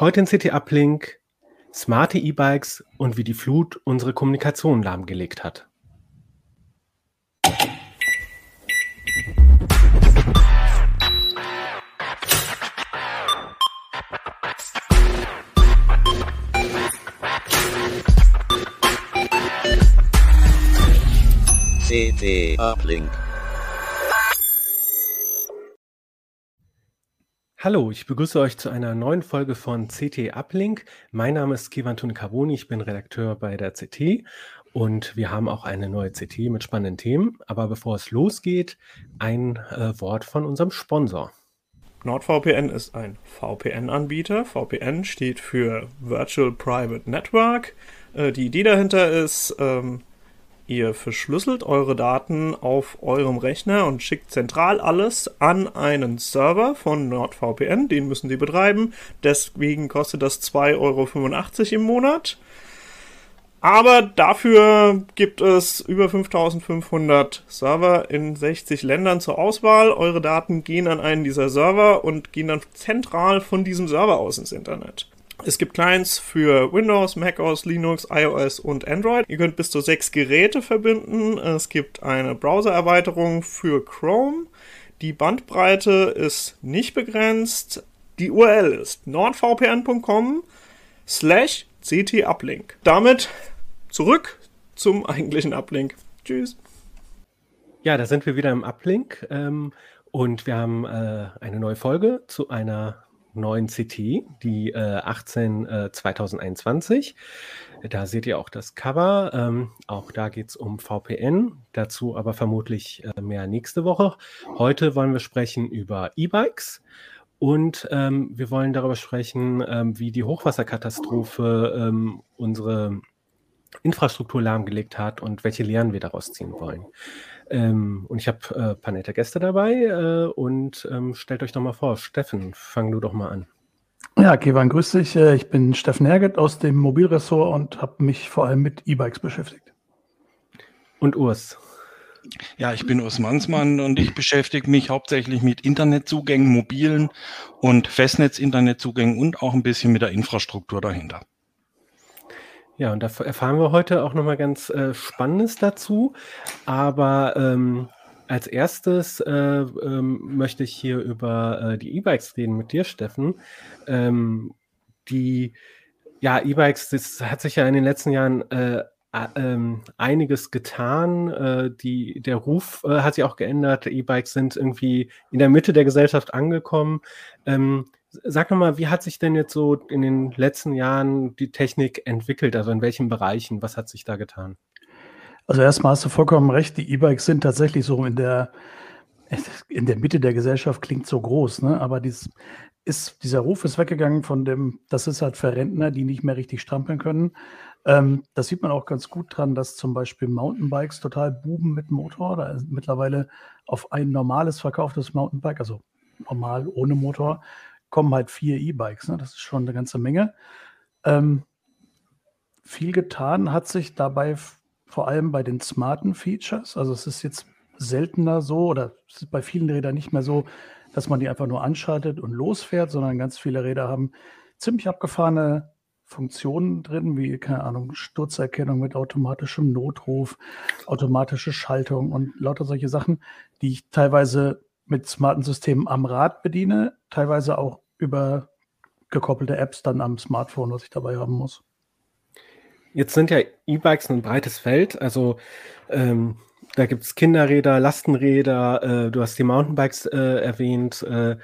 Heute in CT Uplink smarte E-Bikes und wie die Flut unsere Kommunikation lahmgelegt hat. CT Uplink. Hallo, ich begrüße euch zu einer neuen Folge von CT Uplink. Mein Name ist Kevan Carboni, ich bin Redakteur bei der CT und wir haben auch eine neue CT mit spannenden Themen. Aber bevor es losgeht, ein äh, Wort von unserem Sponsor. NordVPN ist ein VPN-Anbieter. VPN steht für Virtual Private Network. Äh, die Idee dahinter ist, ähm, Ihr verschlüsselt eure Daten auf eurem Rechner und schickt zentral alles an einen Server von NordVPN. Den müssen Sie betreiben. Deswegen kostet das 2,85 Euro im Monat. Aber dafür gibt es über 5500 Server in 60 Ländern zur Auswahl. Eure Daten gehen an einen dieser Server und gehen dann zentral von diesem Server aus ins Internet. Es gibt Clients für Windows, macOS, Linux, iOS und Android. Ihr könnt bis zu sechs Geräte verbinden. Es gibt eine Browser-Erweiterung für Chrome. Die Bandbreite ist nicht begrenzt. Die URL ist nordvpn.com slash ctuplink. Damit zurück zum eigentlichen Uplink. Tschüss. Ja, da sind wir wieder im Uplink ähm, und wir haben äh, eine neue Folge zu einer neuen CT, die äh, 18 äh, 2021. Da seht ihr auch das Cover. Ähm, auch da geht es um VPN. Dazu aber vermutlich äh, mehr nächste Woche. Heute wollen wir sprechen über E-Bikes. Und ähm, wir wollen darüber sprechen, ähm, wie die Hochwasserkatastrophe ähm, unsere Infrastruktur lahmgelegt hat und welche Lehren wir daraus ziehen wollen. Ähm, und ich habe äh, ein paar nette Gäste dabei äh, und ähm, stellt euch doch mal vor. Steffen, fang du doch mal an. Ja, Kevan, grüß dich. Äh, ich bin Steffen Herget aus dem Mobilressort und habe mich vor allem mit E-Bikes beschäftigt. Und Urs. Ja, ich bin Urs Mansmann und ich beschäftige mich hauptsächlich mit Internetzugängen, mobilen und Festnetz-Internetzugängen und auch ein bisschen mit der Infrastruktur dahinter. Ja, und da erfahren wir heute auch nochmal ganz äh, Spannendes dazu. Aber ähm, als erstes äh, ähm, möchte ich hier über äh, die E-Bikes reden mit dir, Steffen. Ähm, die, ja, E-Bikes, das hat sich ja in den letzten Jahren äh, ähm, einiges getan. Äh, die, der Ruf äh, hat sich auch geändert. E-Bikes sind irgendwie in der Mitte der Gesellschaft angekommen. Ähm, Sag nochmal, wie hat sich denn jetzt so in den letzten Jahren die Technik entwickelt? Also in welchen Bereichen? Was hat sich da getan? Also erstmal hast du vollkommen recht, die E-Bikes sind tatsächlich so in der, in der Mitte der Gesellschaft, klingt so groß, ne? aber dies ist, dieser Ruf ist weggegangen von dem, das ist halt für Rentner, die nicht mehr richtig strampeln können. Ähm, das sieht man auch ganz gut dran, dass zum Beispiel Mountainbikes total buben mit Motor. Da ist mittlerweile auf ein normales verkauftes Mountainbike, also normal ohne Motor, kommen halt vier E-Bikes. Ne? Das ist schon eine ganze Menge. Ähm, viel getan hat sich dabei vor allem bei den smarten Features. Also es ist jetzt seltener so oder es ist bei vielen Rädern nicht mehr so, dass man die einfach nur anschaltet und losfährt, sondern ganz viele Räder haben ziemlich abgefahrene Funktionen drin, wie, keine Ahnung, Sturzerkennung mit automatischem Notruf, automatische Schaltung und lauter solche Sachen, die ich teilweise mit smarten Systemen am Rad bediene, teilweise auch über gekoppelte Apps dann am Smartphone, was ich dabei haben muss. Jetzt sind ja E-Bikes ein breites Feld. Also ähm, da gibt es Kinderräder, Lastenräder, äh, du hast die Mountainbikes äh, erwähnt. Äh,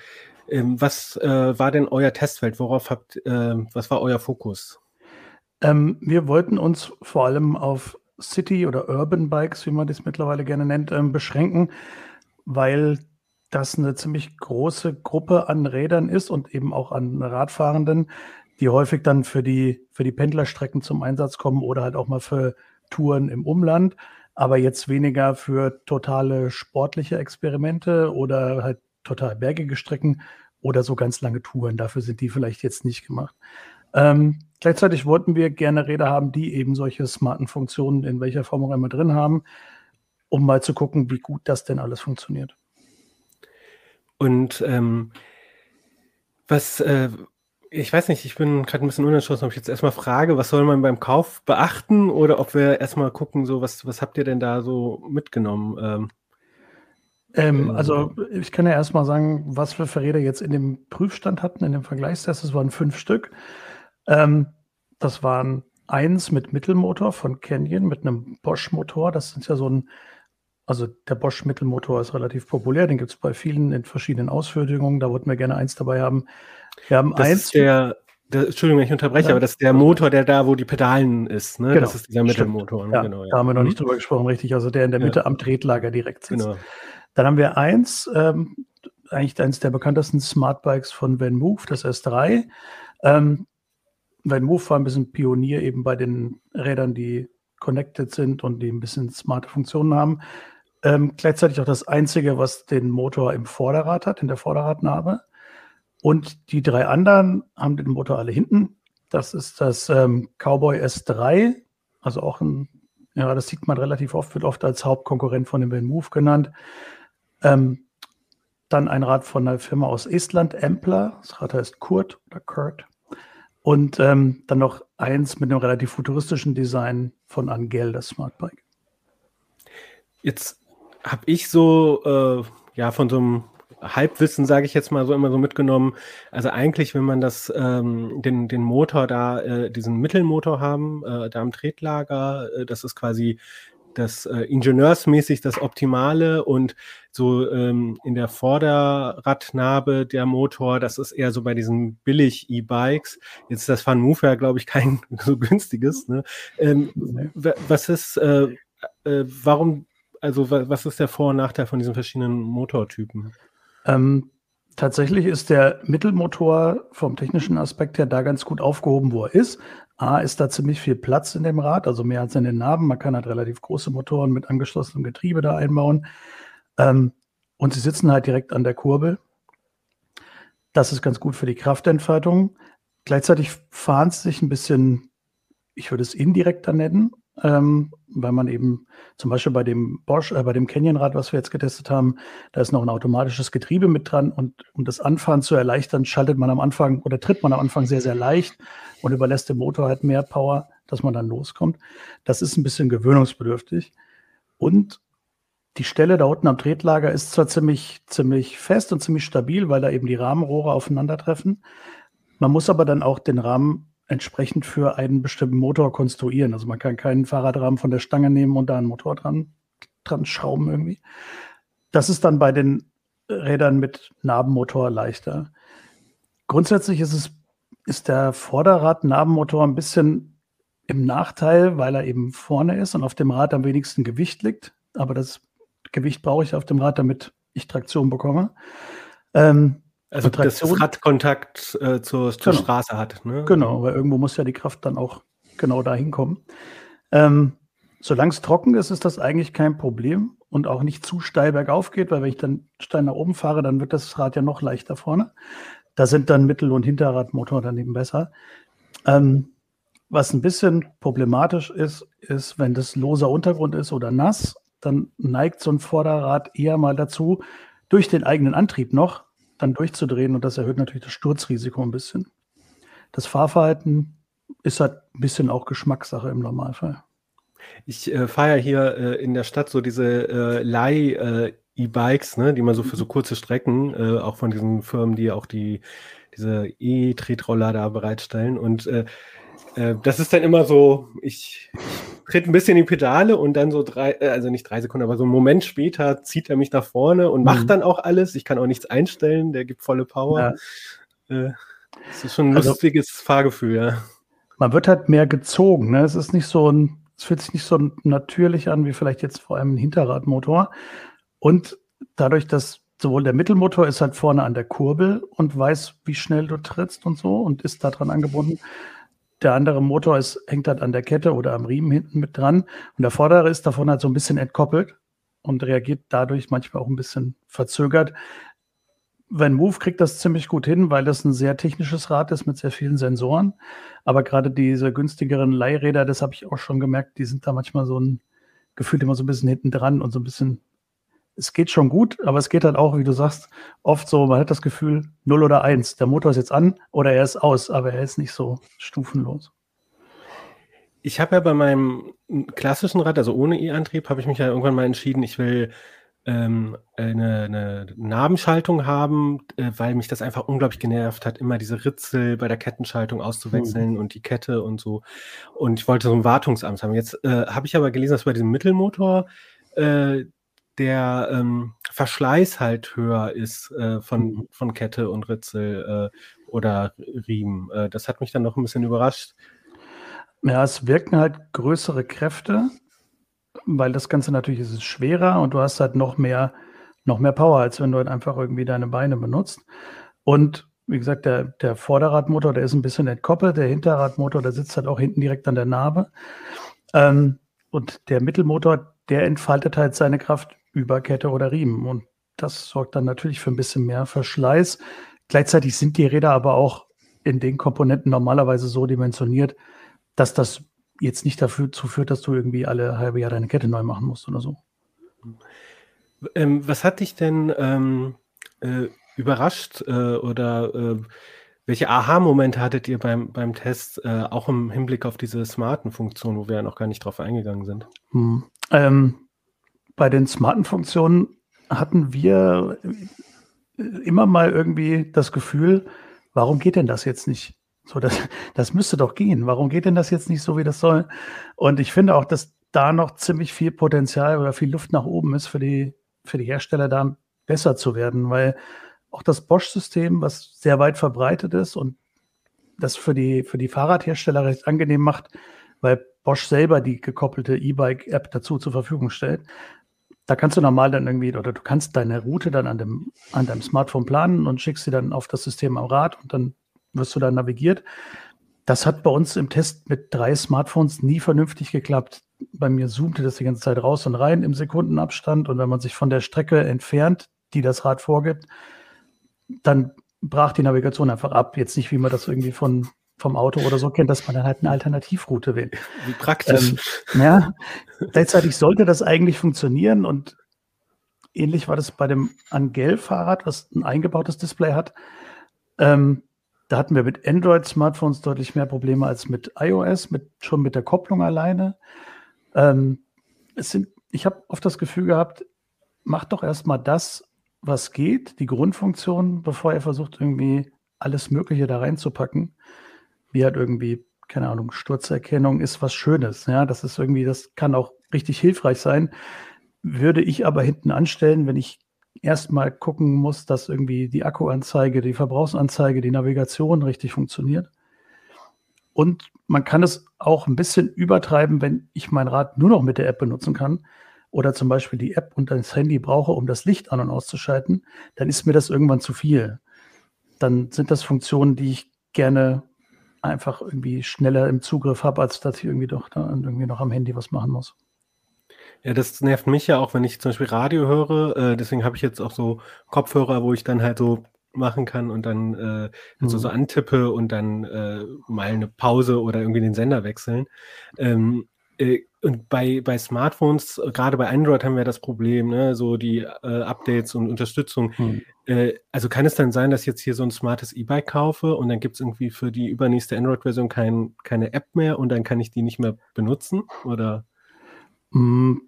ähm, was äh, war denn euer Testfeld? Worauf habt, äh, was war euer Fokus? Ähm, wir wollten uns vor allem auf City- oder Urban Bikes, wie man das mittlerweile gerne nennt, ähm, beschränken, weil das eine ziemlich große Gruppe an Rädern ist und eben auch an Radfahrenden, die häufig dann für die, für die Pendlerstrecken zum Einsatz kommen oder halt auch mal für Touren im Umland, aber jetzt weniger für totale sportliche Experimente oder halt total bergige Strecken oder so ganz lange Touren. Dafür sind die vielleicht jetzt nicht gemacht. Ähm, gleichzeitig wollten wir gerne Räder haben, die eben solche smarten Funktionen in welcher Form auch immer drin haben, um mal zu gucken, wie gut das denn alles funktioniert. Und ähm, was, äh, Ich weiß nicht, ich bin gerade ein bisschen unentschlossen, ob ich jetzt erstmal frage, was soll man beim Kauf beachten oder ob wir erstmal gucken, so was, was habt ihr denn da so mitgenommen? Ähm, ähm, also ich kann ja erstmal sagen, was wir für Räder jetzt in dem Prüfstand hatten, in dem Vergleichstest. Das waren fünf Stück. Ähm, das waren eins mit Mittelmotor von Canyon mit einem Bosch-Motor. Das sind ja so ein, also der Bosch-Mittelmotor ist relativ populär. Den gibt es bei vielen in verschiedenen Ausführungen. Da wollten wir gerne eins dabei haben. Wir haben das eins. Ist der, der, Entschuldigung, wenn ich unterbreche, ja. aber das ist der Motor, der da, wo die Pedalen ist. Ne? Genau. Das ist dieser Mittelmotor. Ne? Ja, genau, ja. Da haben wir noch nicht mhm. drüber gesprochen, richtig. Also der in der Mitte am Tretlager direkt sitzt. Genau. Dann haben wir eins, ähm, eigentlich eines der bekanntesten Smartbikes von Van Move, das S3. Ähm, Van Move war ein bisschen Pionier eben bei den Rädern, die connected sind und die ein bisschen smarte Funktionen haben. Ähm, gleichzeitig auch das einzige, was den Motor im Vorderrad hat, in der Vorderradnabe. Und die drei anderen haben den Motor alle hinten. Das ist das ähm, Cowboy S3, also auch ein, ja, das sieht man relativ oft, wird oft als Hauptkonkurrent von dem Van Move genannt. Ähm, dann ein Rad von einer Firma aus Estland, Empler. Das Rad heißt Kurt oder Kurt. Und ähm, dann noch eins mit einem relativ futuristischen Design von Angel, das Smartbike. Jetzt habe ich so, äh, ja, von so einem Halbwissen, sage ich jetzt mal so immer so mitgenommen. Also eigentlich, wenn man das, ähm, den, den Motor da, äh, diesen Mittelmotor haben, äh, da am Tretlager, äh, das ist quasi das äh, ingenieursmäßig das Optimale und so ähm, in der Vorderradnabe der Motor, das ist eher so bei diesen billig E-Bikes. Jetzt ist das Fun Move ja, glaube ich, kein so günstiges. Ne? Ähm, was ist, äh, äh, warum, also was ist der Vor- und Nachteil von diesen verschiedenen Motortypen? Ähm, tatsächlich ist der Mittelmotor vom technischen Aspekt her da ganz gut aufgehoben, wo er ist. A, ist da ziemlich viel Platz in dem Rad, also mehr als in den Narben. Man kann halt relativ große Motoren mit angeschlossenem Getriebe da einbauen. Ähm, und sie sitzen halt direkt an der Kurbel. Das ist ganz gut für die Kraftentfaltung. Gleichzeitig fahren sie sich ein bisschen, ich würde es indirekter nennen, ähm, weil man eben zum Beispiel bei dem Bosch, äh, bei dem Canyon-Rad, was wir jetzt getestet haben, da ist noch ein automatisches Getriebe mit dran und um das Anfahren zu erleichtern, schaltet man am Anfang oder tritt man am Anfang sehr, sehr leicht und überlässt dem Motor halt mehr Power, dass man dann loskommt. Das ist ein bisschen gewöhnungsbedürftig. Und die Stelle da unten am Tretlager ist zwar ziemlich, ziemlich fest und ziemlich stabil, weil da eben die Rahmenrohre aufeinandertreffen. Man muss aber dann auch den Rahmen entsprechend für einen bestimmten Motor konstruieren. Also man kann keinen Fahrradrahmen von der Stange nehmen und da einen Motor dran, dran schrauben irgendwie. Das ist dann bei den Rädern mit Narbenmotor leichter. Grundsätzlich ist es, ist der Vorderrad-Narbenmotor ein bisschen im Nachteil, weil er eben vorne ist und auf dem Rad am wenigsten Gewicht liegt. Aber das Gewicht brauche ich auf dem Rad, damit ich Traktion bekomme. Ähm, also das Radkontakt äh, zur, zur genau. Straße hat. Ne? Genau, weil irgendwo muss ja die Kraft dann auch genau dahin kommen. Ähm, solange es trocken ist, ist das eigentlich kein Problem und auch nicht zu steil bergauf geht, weil wenn ich dann steil nach oben fahre, dann wird das Rad ja noch leichter vorne. Da sind dann Mittel- und Hinterradmotor daneben besser. Ähm, was ein bisschen problematisch ist, ist, wenn das loser Untergrund ist oder nass, dann neigt so ein Vorderrad eher mal dazu, durch den eigenen Antrieb noch dann durchzudrehen und das erhöht natürlich das Sturzrisiko ein bisschen. Das Fahrverhalten ist halt ein bisschen auch Geschmackssache im Normalfall. Ich äh, fahre ja hier äh, in der Stadt so diese äh, Leih- äh, E-Bikes, ne, die man so für so mhm. kurze Strecken, äh, auch von diesen Firmen, die auch die diese E-Tretroller da bereitstellen. Und äh, das ist dann immer so, ich, ich tritt ein bisschen in die Pedale und dann so drei, äh, also nicht drei Sekunden, aber so einen Moment später zieht er mich nach vorne und macht mhm. dann auch alles. Ich kann auch nichts einstellen, der gibt volle Power. Ja. Äh, das ist schon ein also, lustiges Fahrgefühl, ja. Man wird halt mehr gezogen, ne? Es ist nicht so ein, es fühlt sich nicht so natürlich an wie vielleicht jetzt vor allem ein Hinterradmotor. Und dadurch, dass sowohl der Mittelmotor ist halt vorne an der Kurbel und weiß, wie schnell du trittst und so und ist daran angebunden. Der andere Motor ist, hängt halt an der Kette oder am Riemen hinten mit dran. Und der vordere ist davon halt so ein bisschen entkoppelt und reagiert dadurch manchmal auch ein bisschen verzögert. Van Move kriegt das ziemlich gut hin, weil das ein sehr technisches Rad ist mit sehr vielen Sensoren. Aber gerade diese günstigeren Leihräder, das habe ich auch schon gemerkt, die sind da manchmal so ein Gefühl immer so ein bisschen hinten dran und so ein bisschen es geht schon gut, aber es geht halt auch, wie du sagst, oft so, man hat das Gefühl, 0 oder 1. Der Motor ist jetzt an oder er ist aus, aber er ist nicht so stufenlos. Ich habe ja bei meinem klassischen Rad, also ohne E-Antrieb, habe ich mich ja irgendwann mal entschieden, ich will ähm, eine, eine Nabenschaltung haben, äh, weil mich das einfach unglaublich genervt hat, immer diese Ritzel bei der Kettenschaltung auszuwechseln mhm. und die Kette und so. Und ich wollte so ein Wartungsamt haben. Jetzt äh, habe ich aber gelesen, dass bei diesem Mittelmotor äh, der ähm, Verschleiß halt höher ist äh, von, mhm. von Kette und Ritzel äh, oder Riemen. Äh, das hat mich dann noch ein bisschen überrascht. Ja, es wirken halt größere Kräfte, weil das Ganze natürlich ist schwerer und du hast halt noch mehr, noch mehr Power, als wenn du halt einfach irgendwie deine Beine benutzt. Und wie gesagt, der, der Vorderradmotor, der ist ein bisschen entkoppelt, der Hinterradmotor, der sitzt halt auch hinten direkt an der Narbe. Ähm, und der Mittelmotor, der entfaltet halt seine Kraft über Kette oder Riemen. Und das sorgt dann natürlich für ein bisschen mehr Verschleiß. Gleichzeitig sind die Räder aber auch in den Komponenten normalerweise so dimensioniert, dass das jetzt nicht dazu führt, dass du irgendwie alle halbe Jahr deine Kette neu machen musst oder so. Ähm, was hat dich denn ähm, äh, überrascht äh, oder äh, welche Aha-Momente hattet ihr beim, beim Test, äh, auch im Hinblick auf diese smarten Funktionen, wo wir ja noch gar nicht drauf eingegangen sind? Hm. Ähm, bei den smarten Funktionen hatten wir immer mal irgendwie das Gefühl, warum geht denn das jetzt nicht? So, das, das müsste doch gehen. Warum geht denn das jetzt nicht so, wie das soll? Und ich finde auch, dass da noch ziemlich viel Potenzial oder viel Luft nach oben ist für die, für die Hersteller, da besser zu werden, weil auch das Bosch-System, was sehr weit verbreitet ist und das für die, für die Fahrradhersteller recht angenehm macht, weil Bosch selber die gekoppelte E-Bike-App dazu zur Verfügung stellt, da kannst du normal dann irgendwie, oder du kannst deine Route dann an, dem, an deinem Smartphone planen und schickst sie dann auf das System am Rad und dann wirst du da navigiert. Das hat bei uns im Test mit drei Smartphones nie vernünftig geklappt. Bei mir zoomte das die ganze Zeit raus und rein im Sekundenabstand und wenn man sich von der Strecke entfernt, die das Rad vorgibt, dann brach die Navigation einfach ab. Jetzt nicht, wie man das irgendwie von vom Auto oder so kennt, dass man dann halt eine Alternativroute wählt. Wie praktisch. Ähm, ja, gleichzeitig sollte das eigentlich funktionieren und ähnlich war das bei dem Angel-Fahrrad, was ein eingebautes Display hat. Ähm, da hatten wir mit Android-Smartphones deutlich mehr Probleme als mit iOS, mit, schon mit der Kopplung alleine. Ähm, es sind, ich habe oft das Gefühl gehabt, macht doch erstmal das, was geht, die Grundfunktion, bevor er versucht, irgendwie alles Mögliche da reinzupacken wie halt irgendwie, keine Ahnung, Sturzerkennung ist was Schönes. Ja, das ist irgendwie, das kann auch richtig hilfreich sein. Würde ich aber hinten anstellen, wenn ich erstmal gucken muss, dass irgendwie die Akkuanzeige, die Verbrauchsanzeige, die Navigation richtig funktioniert. Und man kann es auch ein bisschen übertreiben, wenn ich mein Rad nur noch mit der App benutzen kann oder zum Beispiel die App und das Handy brauche, um das Licht an- und auszuschalten, dann ist mir das irgendwann zu viel. Dann sind das Funktionen, die ich gerne einfach irgendwie schneller im Zugriff habe, als dass ich irgendwie doch da irgendwie noch am Handy was machen muss. Ja, das nervt mich ja auch, wenn ich zum Beispiel Radio höre. Äh, deswegen habe ich jetzt auch so Kopfhörer, wo ich dann halt so machen kann und dann äh, mhm. so, so antippe und dann äh, mal eine Pause oder irgendwie den Sender wechseln. Ähm, äh, und bei, bei Smartphones, gerade bei Android haben wir das Problem, ne, so die äh, Updates und Unterstützung. Hm. Äh, also kann es dann sein, dass ich jetzt hier so ein smartes E-Bike kaufe und dann gibt es irgendwie für die übernächste Android-Version kein, keine App mehr und dann kann ich die nicht mehr benutzen? Oder? Hm,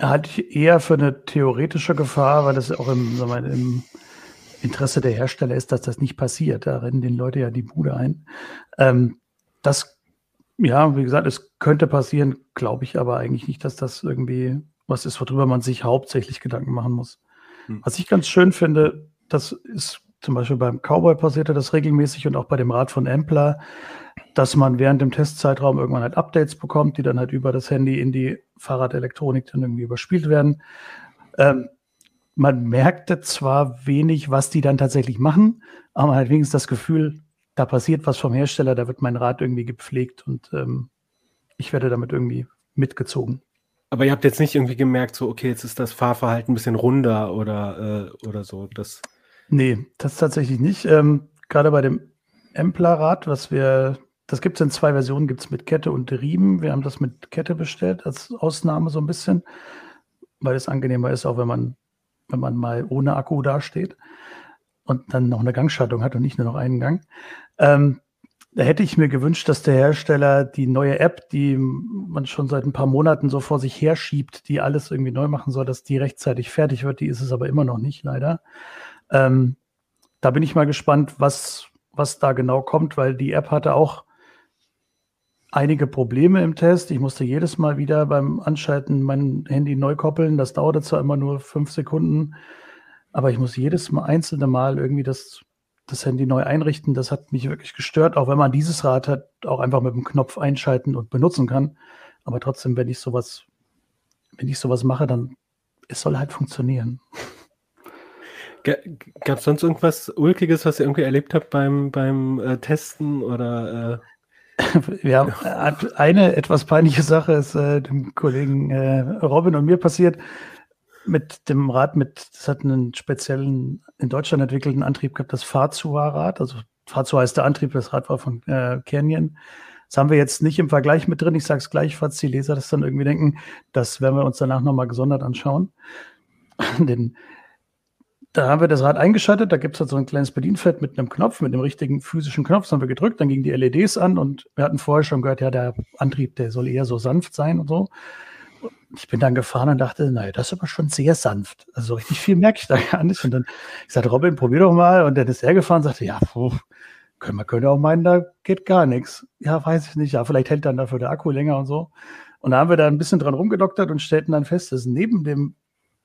halte ich eher für eine theoretische Gefahr, weil das auch im, mal, im Interesse der Hersteller ist, dass das nicht passiert. Da rennen den Leute ja die Bude ein. Ähm, das ja, wie gesagt, es könnte passieren, glaube ich aber eigentlich nicht, dass das irgendwie was ist, worüber man sich hauptsächlich Gedanken machen muss. Hm. Was ich ganz schön finde, das ist zum Beispiel beim Cowboy passierte das regelmäßig und auch bei dem Rad von Ampler, dass man während dem Testzeitraum irgendwann halt Updates bekommt, die dann halt über das Handy in die Fahrradelektronik dann irgendwie überspielt werden. Ähm, man merkte zwar wenig, was die dann tatsächlich machen, aber man hat wenigstens das Gefühl, da passiert was vom Hersteller, da wird mein Rad irgendwie gepflegt und ähm, ich werde damit irgendwie mitgezogen. Aber ihr habt jetzt nicht irgendwie gemerkt, so, okay, jetzt ist das Fahrverhalten ein bisschen runder oder, äh, oder so. Das nee, das tatsächlich nicht. Ähm, Gerade bei dem Empler-Rad, was wir, das gibt es in zwei Versionen, gibt es mit Kette und Riemen. Wir haben das mit Kette bestellt, als Ausnahme so ein bisschen, weil es angenehmer ist, auch wenn man wenn man mal ohne Akku dasteht und dann noch eine Gangschaltung hat und nicht nur noch einen Gang. Ähm, da hätte ich mir gewünscht, dass der Hersteller die neue App, die man schon seit ein paar Monaten so vor sich herschiebt, die alles irgendwie neu machen soll, dass die rechtzeitig fertig wird. Die ist es aber immer noch nicht, leider. Ähm, da bin ich mal gespannt, was, was da genau kommt, weil die App hatte auch einige Probleme im Test. Ich musste jedes Mal wieder beim Anschalten mein Handy neu koppeln. Das dauerte zwar immer nur fünf Sekunden, aber ich muss jedes Mal einzelne Mal irgendwie das, das Handy neu einrichten. Das hat mich wirklich gestört, auch wenn man dieses Rad hat, auch einfach mit dem Knopf einschalten und benutzen kann. Aber trotzdem, wenn ich sowas, wenn ich sowas mache, dann es soll halt funktionieren. Gab es sonst irgendwas Ulkiges, was ihr irgendwie erlebt habt beim, beim äh, Testen oder äh ja, eine etwas peinliche Sache ist äh, dem Kollegen äh, Robin und mir passiert mit dem Rad mit, das hat einen speziellen in Deutschland entwickelten Antrieb gehabt, das Fazua-Rad. Also Fazua heißt der Antrieb, das Rad war von äh, Canyon. Das haben wir jetzt nicht im Vergleich mit drin. Ich sage es gleich, falls die Leser das dann irgendwie denken. Das werden wir uns danach nochmal gesondert anschauen. Den da haben wir das Rad eingeschaltet, da gibt es halt so ein kleines Bedienfeld mit einem Knopf, mit einem richtigen physischen Knopf, das haben wir gedrückt, dann gingen die LEDs an und wir hatten vorher schon gehört, ja, der Antrieb, der soll eher so sanft sein und so. Ich bin dann gefahren und dachte, naja, das ist aber schon sehr sanft. Also richtig viel merke ich da gar nicht. Und dann, ich sagte, Robin, probier doch mal. Und dann ist er gefahren und sagte, ja, puh, können, man könnte auch meinen, da geht gar nichts. Ja, weiß ich nicht. Ja, vielleicht hält dann dafür der Akku länger und so. Und da haben wir da ein bisschen dran rumgedoktert und stellten dann fest, dass neben dem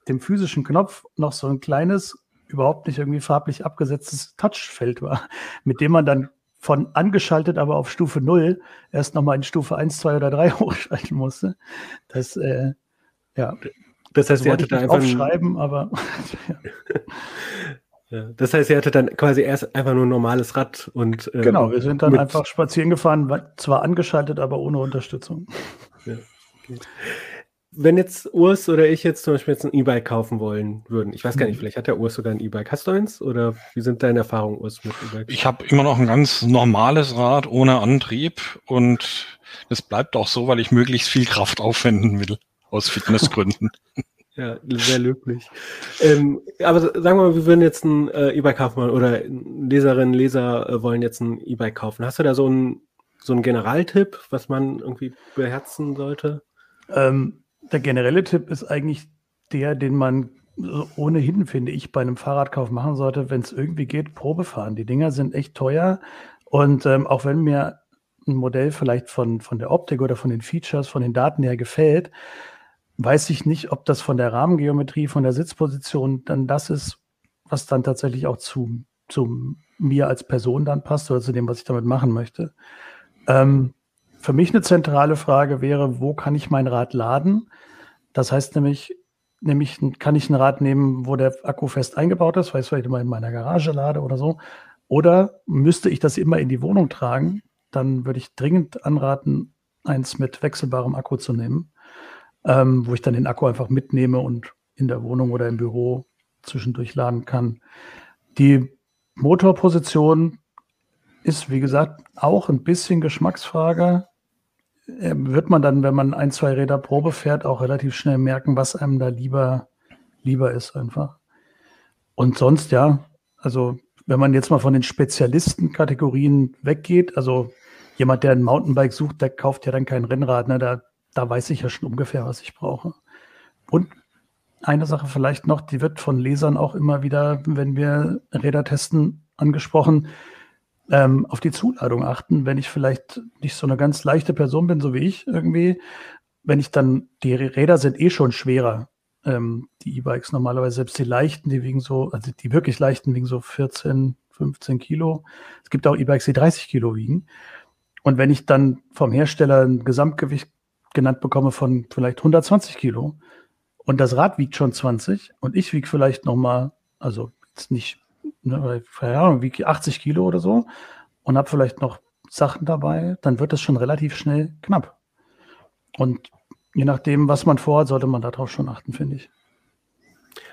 dem physischen Knopf noch so ein kleines, überhaupt nicht irgendwie farblich abgesetztes Touchfeld war, mit dem man dann von angeschaltet, aber auf Stufe 0 erst nochmal in Stufe 1, 2 oder 3 hochschalten musste. Das, äh, ja. Das heißt, ihr hattet da einfach aufschreiben, aber ja. Das heißt, ihr hattet dann quasi erst einfach nur ein normales Rad und äh, genau, wir sind dann einfach spazieren gefahren, zwar angeschaltet, aber ohne Unterstützung. Ja, okay wenn jetzt Urs oder ich jetzt zum Beispiel jetzt ein E-Bike kaufen wollen würden, ich weiß gar nicht, mhm. vielleicht hat der Urs sogar ein E-Bike. Hast du eins? Oder wie sind deine Erfahrungen, Urs, mit E-Bike? Ich habe immer noch ein ganz normales Rad ohne Antrieb und das bleibt auch so, weil ich möglichst viel Kraft aufwenden will, aus Fitnessgründen. ja, sehr löblich. Ähm, aber sagen wir mal, wir würden jetzt ein äh, E-Bike kaufen wollen oder Leserinnen, Leser äh, wollen jetzt ein E-Bike kaufen. Hast du da so einen so einen Generaltipp, was man irgendwie beherzen sollte? Ähm, der generelle Tipp ist eigentlich der, den man ohnehin, finde ich, bei einem Fahrradkauf machen sollte, wenn es irgendwie geht, Probe fahren. Die Dinger sind echt teuer. Und ähm, auch wenn mir ein Modell vielleicht von, von der Optik oder von den Features, von den Daten her gefällt, weiß ich nicht, ob das von der Rahmengeometrie, von der Sitzposition dann das ist, was dann tatsächlich auch zu, zu mir als Person dann passt oder zu dem, was ich damit machen möchte. Ähm, für mich eine zentrale Frage wäre, wo kann ich mein Rad laden? Das heißt nämlich, nämlich kann ich ein Rad nehmen, wo der Akku fest eingebaut ist, weil ich es vielleicht immer in meiner Garage lade oder so. Oder müsste ich das immer in die Wohnung tragen? Dann würde ich dringend anraten, eins mit wechselbarem Akku zu nehmen, ähm, wo ich dann den Akku einfach mitnehme und in der Wohnung oder im Büro zwischendurch laden kann. Die Motorposition ist, wie gesagt, auch ein bisschen Geschmacksfrage. Äh, wird man dann, wenn man ein, zwei Räder Probe fährt, auch relativ schnell merken, was einem da lieber, lieber ist einfach. Und sonst, ja, also wenn man jetzt mal von den Spezialistenkategorien weggeht, also jemand, der ein Mountainbike sucht, der kauft ja dann kein Rennrad, ne? da, da weiß ich ja schon ungefähr, was ich brauche. Und eine Sache vielleicht noch, die wird von Lesern auch immer wieder, wenn wir Räder testen, angesprochen ähm, auf die Zuladung achten, wenn ich vielleicht nicht so eine ganz leichte Person bin, so wie ich irgendwie, wenn ich dann, die Räder sind eh schon schwerer, ähm, die E-Bikes normalerweise, selbst die leichten, die wiegen so, also die wirklich leichten wiegen so 14, 15 Kilo. Es gibt auch E-Bikes, die 30 Kilo wiegen. Und wenn ich dann vom Hersteller ein Gesamtgewicht genannt bekomme von vielleicht 120 Kilo und das Rad wiegt schon 20 und ich wiege vielleicht nochmal, also jetzt nicht ne, keine Ahnung, wie 80 Kilo oder so und habe vielleicht noch Sachen dabei, dann wird es schon relativ schnell knapp. Und je nachdem, was man vorhat, sollte man darauf schon achten, finde ich.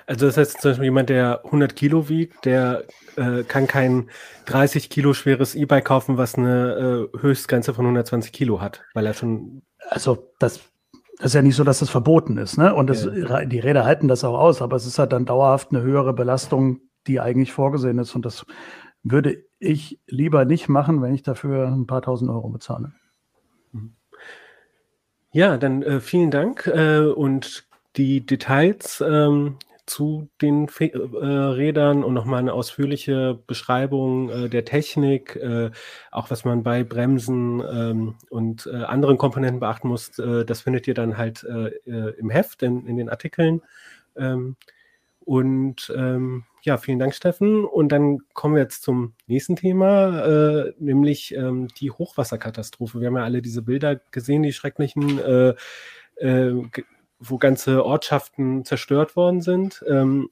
Also das heißt zum Beispiel jemand, der 100 Kilo wiegt, der äh, kann kein 30 Kilo schweres E-Bike kaufen, was eine äh, Höchstgrenze von 120 Kilo hat, weil er schon... Also das Das ist ja nicht so, dass das verboten ist, ne? Und das, ja. die Räder halten das auch aus, aber es ist halt dann dauerhaft eine höhere Belastung, die eigentlich vorgesehen ist. Und das würde ich lieber nicht machen, wenn ich dafür ein paar tausend Euro bezahle. Ja, dann äh, vielen Dank äh, und die Details ähm, zu den Fe äh, Rädern und nochmal eine ausführliche Beschreibung äh, der Technik, äh, auch was man bei Bremsen ähm, und äh, anderen Komponenten beachten muss, das findet ihr dann halt im Heft, in, in den Artikeln. Ähm, und ähm, ja, vielen Dank, Steffen. Und dann kommen wir jetzt zum nächsten Thema, nämlich ähm, die Hochwasserkatastrophe. Wir haben ja alle diese Bilder gesehen, die schrecklichen wo ganze Ortschaften zerstört worden sind. Ähm,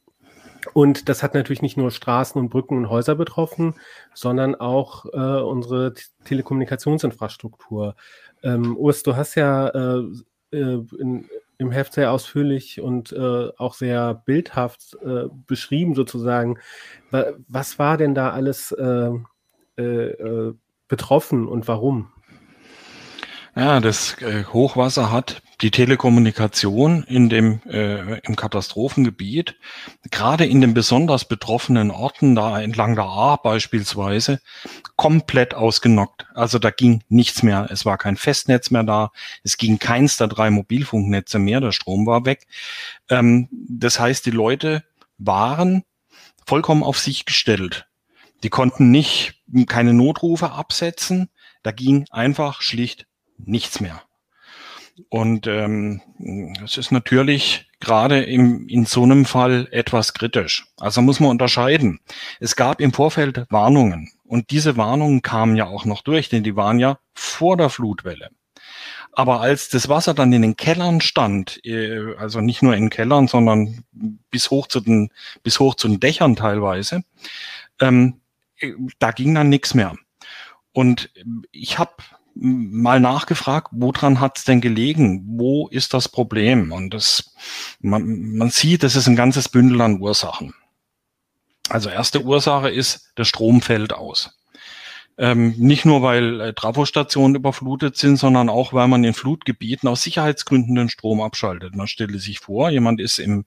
und das hat natürlich nicht nur Straßen und Brücken und Häuser betroffen, sondern auch äh, unsere Telekommunikationsinfrastruktur. Ähm, Urs, du hast ja äh, äh, in, im Heft sehr ausführlich und äh, auch sehr bildhaft äh, beschrieben, sozusagen. Was war denn da alles äh, äh, betroffen und warum? Ja, das äh, Hochwasser hat die Telekommunikation in dem äh, im Katastrophengebiet, gerade in den besonders betroffenen Orten, da entlang der A beispielsweise, komplett ausgenockt. Also da ging nichts mehr. Es war kein Festnetz mehr da. Es ging keins der drei Mobilfunknetze mehr. Der Strom war weg. Ähm, das heißt, die Leute waren vollkommen auf sich gestellt. Die konnten nicht keine Notrufe absetzen. Da ging einfach schlicht nichts mehr. Und ähm, es ist natürlich gerade im, in so einem Fall etwas kritisch. Also muss man unterscheiden. Es gab im Vorfeld Warnungen und diese Warnungen kamen ja auch noch durch, denn die waren ja vor der Flutwelle. Aber als das Wasser dann in den Kellern stand, äh, also nicht nur in Kellern, sondern bis hoch zu den, bis hoch zu den Dächern teilweise, ähm, äh, da ging dann nichts mehr. Und ich habe mal nachgefragt, woran hat es denn gelegen? Wo ist das Problem? Und das, man, man sieht, das ist ein ganzes Bündel an Ursachen. Also erste Ursache ist, der Strom fällt aus. Ähm, nicht nur, weil äh, Trafostationen überflutet sind, sondern auch, weil man in Flutgebieten aus Sicherheitsgründen den Strom abschaltet. Man stelle sich vor, jemand ist im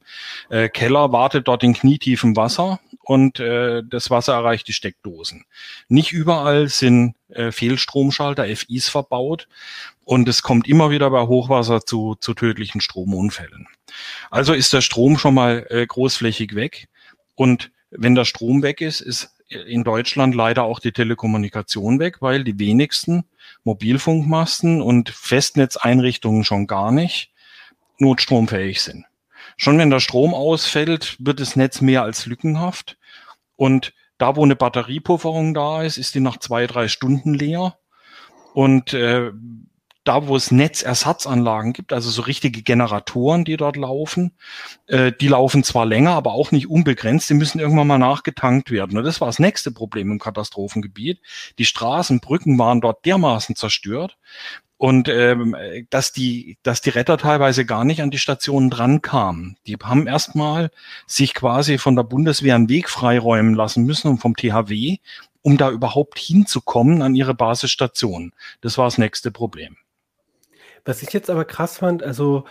äh, Keller, wartet dort in knietiefem Wasser und äh, das Wasser erreicht die Steckdosen. Nicht überall sind äh, Fehlstromschalter, FIs verbaut und es kommt immer wieder bei Hochwasser zu, zu tödlichen Stromunfällen. Also ist der Strom schon mal äh, großflächig weg und wenn der Strom weg ist, ist in Deutschland leider auch die Telekommunikation weg, weil die wenigsten Mobilfunkmasten und Festnetzeinrichtungen schon gar nicht notstromfähig sind. Schon wenn der Strom ausfällt, wird das Netz mehr als lückenhaft. Und da, wo eine Batteriepufferung da ist, ist die nach zwei, drei Stunden leer. Und äh, da, wo es Netzersatzanlagen gibt, also so richtige Generatoren, die dort laufen, äh, die laufen zwar länger, aber auch nicht unbegrenzt, die müssen irgendwann mal nachgetankt werden. Und das war das nächste Problem im Katastrophengebiet. Die Straßen, Brücken waren dort dermaßen zerstört, und ähm, dass die, dass die Retter teilweise gar nicht an die Stationen drankamen. Die haben erstmal sich quasi von der Bundeswehr einen Weg freiräumen lassen müssen und vom THW, um da überhaupt hinzukommen an ihre Basisstation. Das war das nächste Problem. Was ich jetzt aber krass fand, also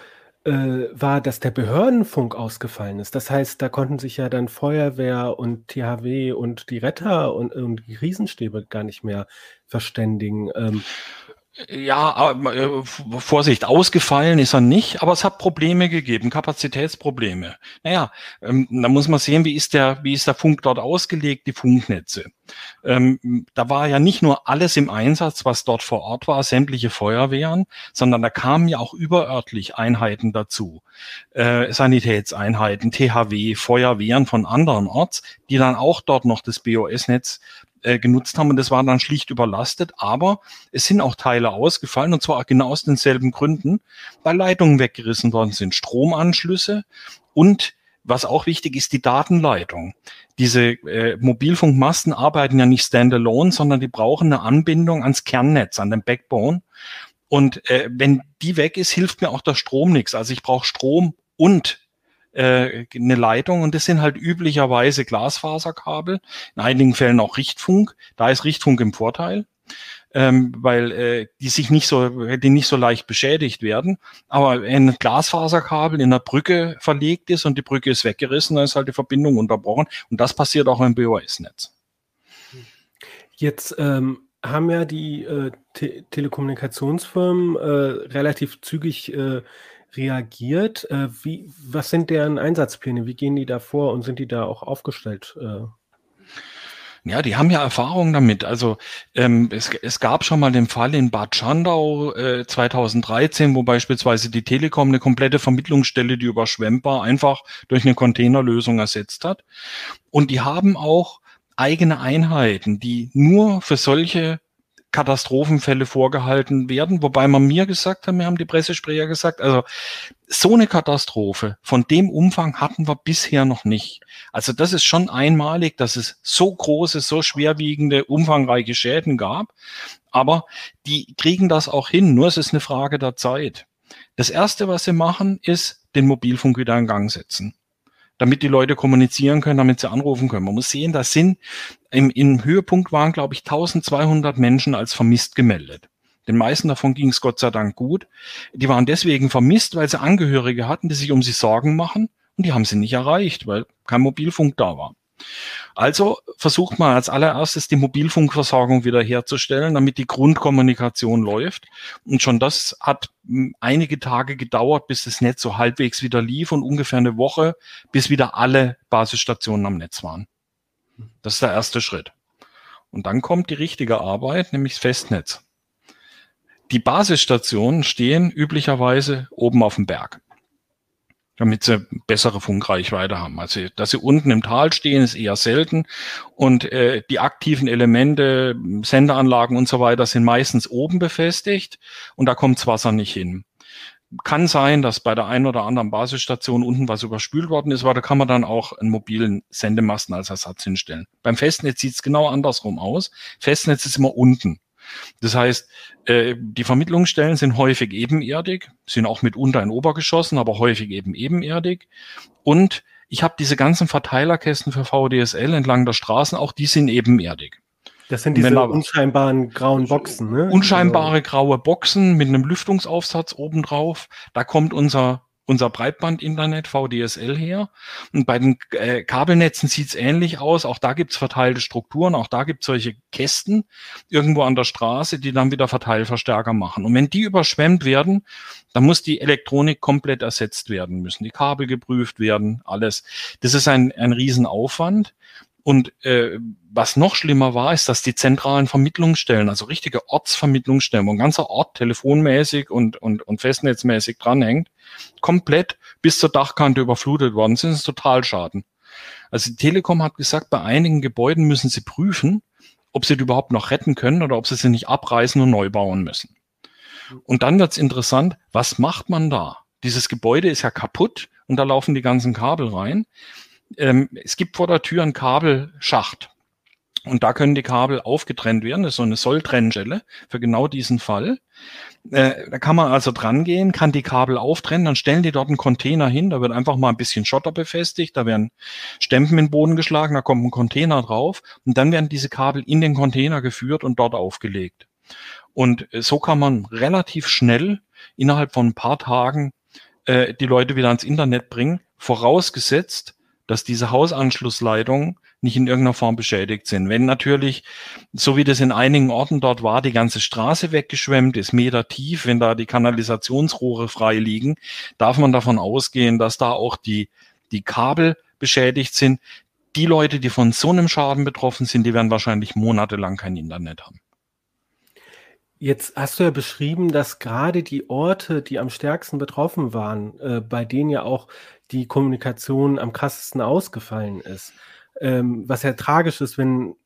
äh, war, dass der Behördenfunk ausgefallen ist. Das heißt, da konnten sich ja dann Feuerwehr und THW und die Retter und, und die Krisenstäbe gar nicht mehr verständigen. Ähm, ja, äh, Vorsicht, ausgefallen ist er nicht, aber es hat Probleme gegeben, Kapazitätsprobleme. Naja, ähm, da muss man sehen, wie ist der, wie ist der Funk dort ausgelegt, die Funknetze. Ähm, da war ja nicht nur alles im Einsatz, was dort vor Ort war, sämtliche Feuerwehren, sondern da kamen ja auch überörtlich Einheiten dazu. Äh, Sanitätseinheiten, THW, Feuerwehren von anderen Orts, die dann auch dort noch das BOS-Netz äh, genutzt haben und das war dann schlicht überlastet. Aber es sind auch Teile ausgefallen und zwar genau aus denselben Gründen, weil Leitungen weggerissen worden sind, Stromanschlüsse und was auch wichtig ist, die Datenleitung. Diese äh, Mobilfunkmasten arbeiten ja nicht standalone, sondern die brauchen eine Anbindung ans Kernnetz, an den Backbone. Und äh, wenn die weg ist, hilft mir auch der Strom nichts. Also ich brauche Strom und äh, eine Leitung und das sind halt üblicherweise Glasfaserkabel, in einigen Fällen auch Richtfunk. Da ist Richtfunk im Vorteil. ähm, weil äh, die sich nicht so, die nicht so leicht beschädigt werden. Aber wenn ein Glasfaserkabel in der Brücke verlegt ist und die Brücke ist weggerissen, dann ist halt die Verbindung unterbrochen. Und das passiert auch im BOS-Netz. Jetzt ähm, haben ja die äh, Te Telekommunikationsfirmen äh, relativ zügig äh, reagiert. Äh, wie, was sind deren Einsatzpläne? Wie gehen die da vor und sind die da auch aufgestellt? Äh? Ja, die haben ja Erfahrung damit. Also ähm, es, es gab schon mal den Fall in Bad Schandau äh, 2013, wo beispielsweise die Telekom eine komplette Vermittlungsstelle, die überschwemmbar, einfach durch eine Containerlösung ersetzt hat. Und die haben auch eigene Einheiten, die nur für solche Katastrophenfälle vorgehalten werden, wobei man mir gesagt hat, mir haben die Pressesprecher gesagt, also so eine Katastrophe von dem Umfang hatten wir bisher noch nicht. Also das ist schon einmalig, dass es so große, so schwerwiegende, umfangreiche Schäden gab, aber die kriegen das auch hin, nur es ist eine Frage der Zeit. Das erste, was sie machen, ist den Mobilfunk wieder in Gang setzen damit die Leute kommunizieren können, damit sie anrufen können. Man muss sehen, das sind im, im Höhepunkt waren, glaube ich, 1200 Menschen als vermisst gemeldet. Den meisten davon ging es Gott sei Dank gut. Die waren deswegen vermisst, weil sie Angehörige hatten, die sich um sie Sorgen machen und die haben sie nicht erreicht, weil kein Mobilfunk da war. Also versucht man als allererstes die Mobilfunkversorgung wiederherzustellen, damit die Grundkommunikation läuft. Und schon das hat hm, einige Tage gedauert, bis das Netz so halbwegs wieder lief und ungefähr eine Woche, bis wieder alle Basisstationen am Netz waren. Das ist der erste Schritt. Und dann kommt die richtige Arbeit, nämlich das Festnetz. Die Basisstationen stehen üblicherweise oben auf dem Berg damit sie bessere Funkreichweite haben. Also, dass sie unten im Tal stehen, ist eher selten. Und äh, die aktiven Elemente, Senderanlagen und so weiter, sind meistens oben befestigt und da kommt das Wasser nicht hin. Kann sein, dass bei der einen oder anderen Basisstation unten was überspült worden ist, aber da kann man dann auch einen mobilen Sendemasten als Ersatz hinstellen. Beim Festnetz sieht es genau andersrum aus. Festnetz ist immer unten. Das heißt, äh, die Vermittlungsstellen sind häufig ebenerdig, sind auch mitunter in Obergeschossen, aber häufig eben ebenerdig. Und ich habe diese ganzen Verteilerkästen für VDSL entlang der Straßen, auch die sind ebenerdig. Das sind diese unscheinbaren grauen Boxen, ne? Unscheinbare graue Boxen mit einem Lüftungsaufsatz obendrauf. Da kommt unser unser Breitbandinternet VDSL her. Und bei den äh, Kabelnetzen sieht's ähnlich aus. Auch da gibt's verteilte Strukturen, auch da gibt's solche Kästen irgendwo an der Straße, die dann wieder Verteilverstärker machen. Und wenn die überschwemmt werden, dann muss die Elektronik komplett ersetzt werden, müssen die Kabel geprüft werden, alles. Das ist ein, ein Riesenaufwand. Und äh, was noch schlimmer war, ist, dass die zentralen Vermittlungsstellen, also richtige Ortsvermittlungsstellen, wo ein ganzer Ort telefonmäßig und, und, und festnetzmäßig dranhängt, komplett bis zur Dachkante überflutet worden sind. Ist total Schaden. Also die Telekom hat gesagt, bei einigen Gebäuden müssen sie prüfen, ob sie die überhaupt noch retten können oder ob sie sie nicht abreißen und neu bauen müssen. Und dann wird's interessant, was macht man da? Dieses Gebäude ist ja kaputt und da laufen die ganzen Kabel rein ähm, es gibt vor der Tür einen Kabelschacht. Und da können die Kabel aufgetrennt werden. Das ist so eine Solltrennstelle für genau diesen Fall. Äh, da kann man also dran gehen, kann die Kabel auftrennen, dann stellen die dort einen Container hin, da wird einfach mal ein bisschen Schotter befestigt, da werden Stempen in den Boden geschlagen, da kommt ein Container drauf und dann werden diese Kabel in den Container geführt und dort aufgelegt. Und äh, so kann man relativ schnell innerhalb von ein paar Tagen äh, die Leute wieder ans Internet bringen, vorausgesetzt, dass diese Hausanschlussleitungen nicht in irgendeiner Form beschädigt sind. Wenn natürlich, so wie das in einigen Orten dort war, die ganze Straße weggeschwemmt ist, Meter tief, wenn da die Kanalisationsrohre frei liegen, darf man davon ausgehen, dass da auch die, die Kabel beschädigt sind. Die Leute, die von so einem Schaden betroffen sind, die werden wahrscheinlich monatelang kein Internet haben. Jetzt hast du ja beschrieben, dass gerade die Orte, die am stärksten betroffen waren, äh, bei denen ja auch die Kommunikation am krassesten ausgefallen ist. Ähm, was ja tragisch ist, wenn,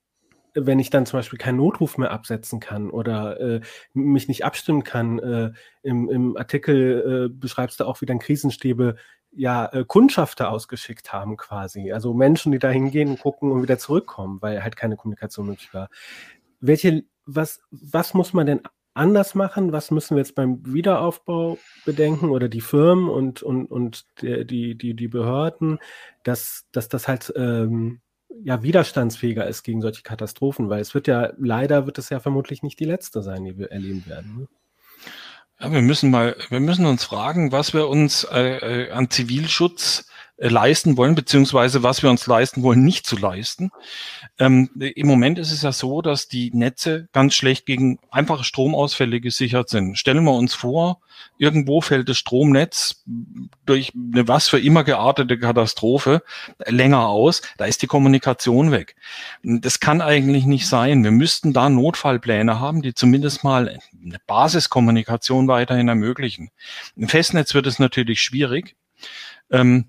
wenn ich dann zum Beispiel keinen Notruf mehr absetzen kann oder äh, mich nicht abstimmen kann. Äh, im, Im Artikel äh, beschreibst du auch, wie dann Krisenstäbe ja äh, Kundschafter ausgeschickt haben quasi. Also Menschen, die da hingehen, gucken und wieder zurückkommen, weil halt keine Kommunikation möglich war. Welche, was, was muss man denn anders machen? Was müssen wir jetzt beim Wiederaufbau bedenken oder die Firmen und, und, und die, die, die Behörden, dass, dass das halt ähm, ja, widerstandsfähiger ist gegen solche Katastrophen, weil es wird ja, leider wird es ja vermutlich nicht die letzte sein, die wir erleben werden. Ne? Ja, wir müssen mal, wir müssen uns fragen, was wir uns äh, äh an Zivilschutz leisten wollen, beziehungsweise was wir uns leisten wollen, nicht zu leisten. Ähm, Im Moment ist es ja so, dass die Netze ganz schlecht gegen einfache Stromausfälle gesichert sind. Stellen wir uns vor, irgendwo fällt das Stromnetz durch eine was für immer geartete Katastrophe länger aus, da ist die Kommunikation weg. Das kann eigentlich nicht sein. Wir müssten da Notfallpläne haben, die zumindest mal eine Basiskommunikation weiterhin ermöglichen. Im Festnetz wird es natürlich schwierig. Ähm,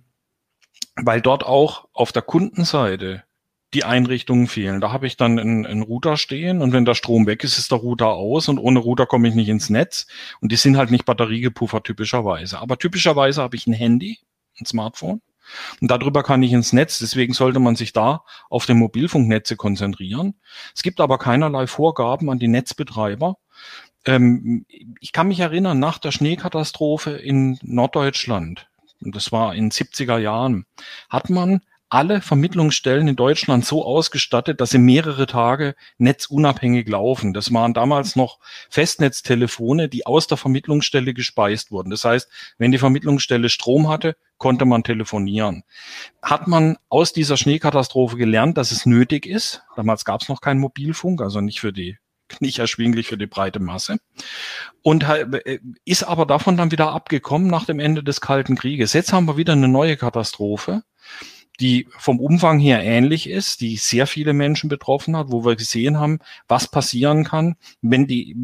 weil dort auch auf der Kundenseite die Einrichtungen fehlen. Da habe ich dann einen, einen Router stehen und wenn der Strom weg ist, ist der Router aus und ohne Router komme ich nicht ins Netz und die sind halt nicht batteriegepuffert typischerweise. Aber typischerweise habe ich ein Handy, ein Smartphone und darüber kann ich ins Netz. Deswegen sollte man sich da auf den Mobilfunknetze konzentrieren. Es gibt aber keinerlei Vorgaben an die Netzbetreiber. Ähm, ich kann mich erinnern, nach der Schneekatastrophe in Norddeutschland, und das war in 70er Jahren, hat man alle Vermittlungsstellen in Deutschland so ausgestattet, dass sie mehrere Tage netzunabhängig laufen. Das waren damals noch Festnetztelefone, die aus der Vermittlungsstelle gespeist wurden. Das heißt, wenn die Vermittlungsstelle Strom hatte, konnte man telefonieren. Hat man aus dieser Schneekatastrophe gelernt, dass es nötig ist? Damals gab es noch keinen Mobilfunk, also nicht für die nicht erschwinglich für die breite Masse. Und äh, ist aber davon dann wieder abgekommen nach dem Ende des Kalten Krieges. Jetzt haben wir wieder eine neue Katastrophe, die vom Umfang her ähnlich ist, die sehr viele Menschen betroffen hat, wo wir gesehen haben, was passieren kann, wenn die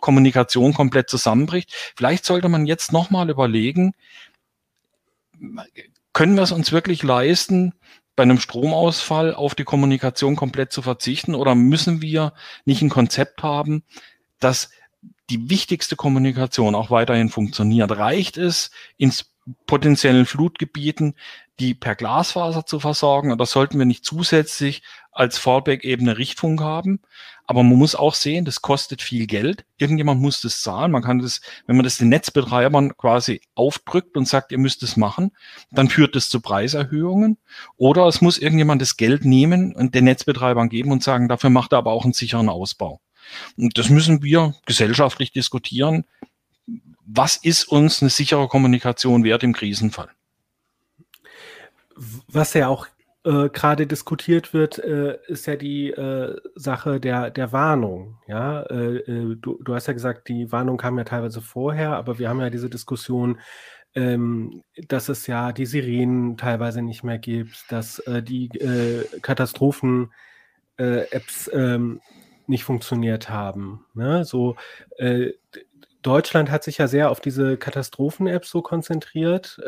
Kommunikation komplett zusammenbricht. Vielleicht sollte man jetzt nochmal überlegen, können wir es uns wirklich leisten, bei einem Stromausfall auf die Kommunikation komplett zu verzichten? Oder müssen wir nicht ein Konzept haben, dass die wichtigste Kommunikation auch weiterhin funktioniert? Reicht es, ins potenziellen Flutgebieten die per Glasfaser zu versorgen? Oder sollten wir nicht zusätzlich als Fallback-Ebene Richtfunk haben? Aber man muss auch sehen, das kostet viel Geld. Irgendjemand muss das zahlen. Man kann das, wenn man das den Netzbetreibern quasi aufdrückt und sagt, ihr müsst es machen, dann führt das zu Preiserhöhungen. Oder es muss irgendjemand das Geld nehmen und den Netzbetreibern geben und sagen, dafür macht er aber auch einen sicheren Ausbau. Und das müssen wir gesellschaftlich diskutieren. Was ist uns eine sichere Kommunikation wert im Krisenfall? Was ja auch äh, gerade diskutiert wird, äh, ist ja die äh, Sache der, der Warnung. Ja, äh, äh, du, du hast ja gesagt, die Warnung kam ja teilweise vorher, aber wir haben ja diese Diskussion, ähm, dass es ja die Sirenen teilweise nicht mehr gibt, dass äh, die Katastrophen-Apps ähm, nicht funktioniert haben. Ne? So, Deutschland hat sich ja sehr auf diese Katastrophen-Apps so konzentriert.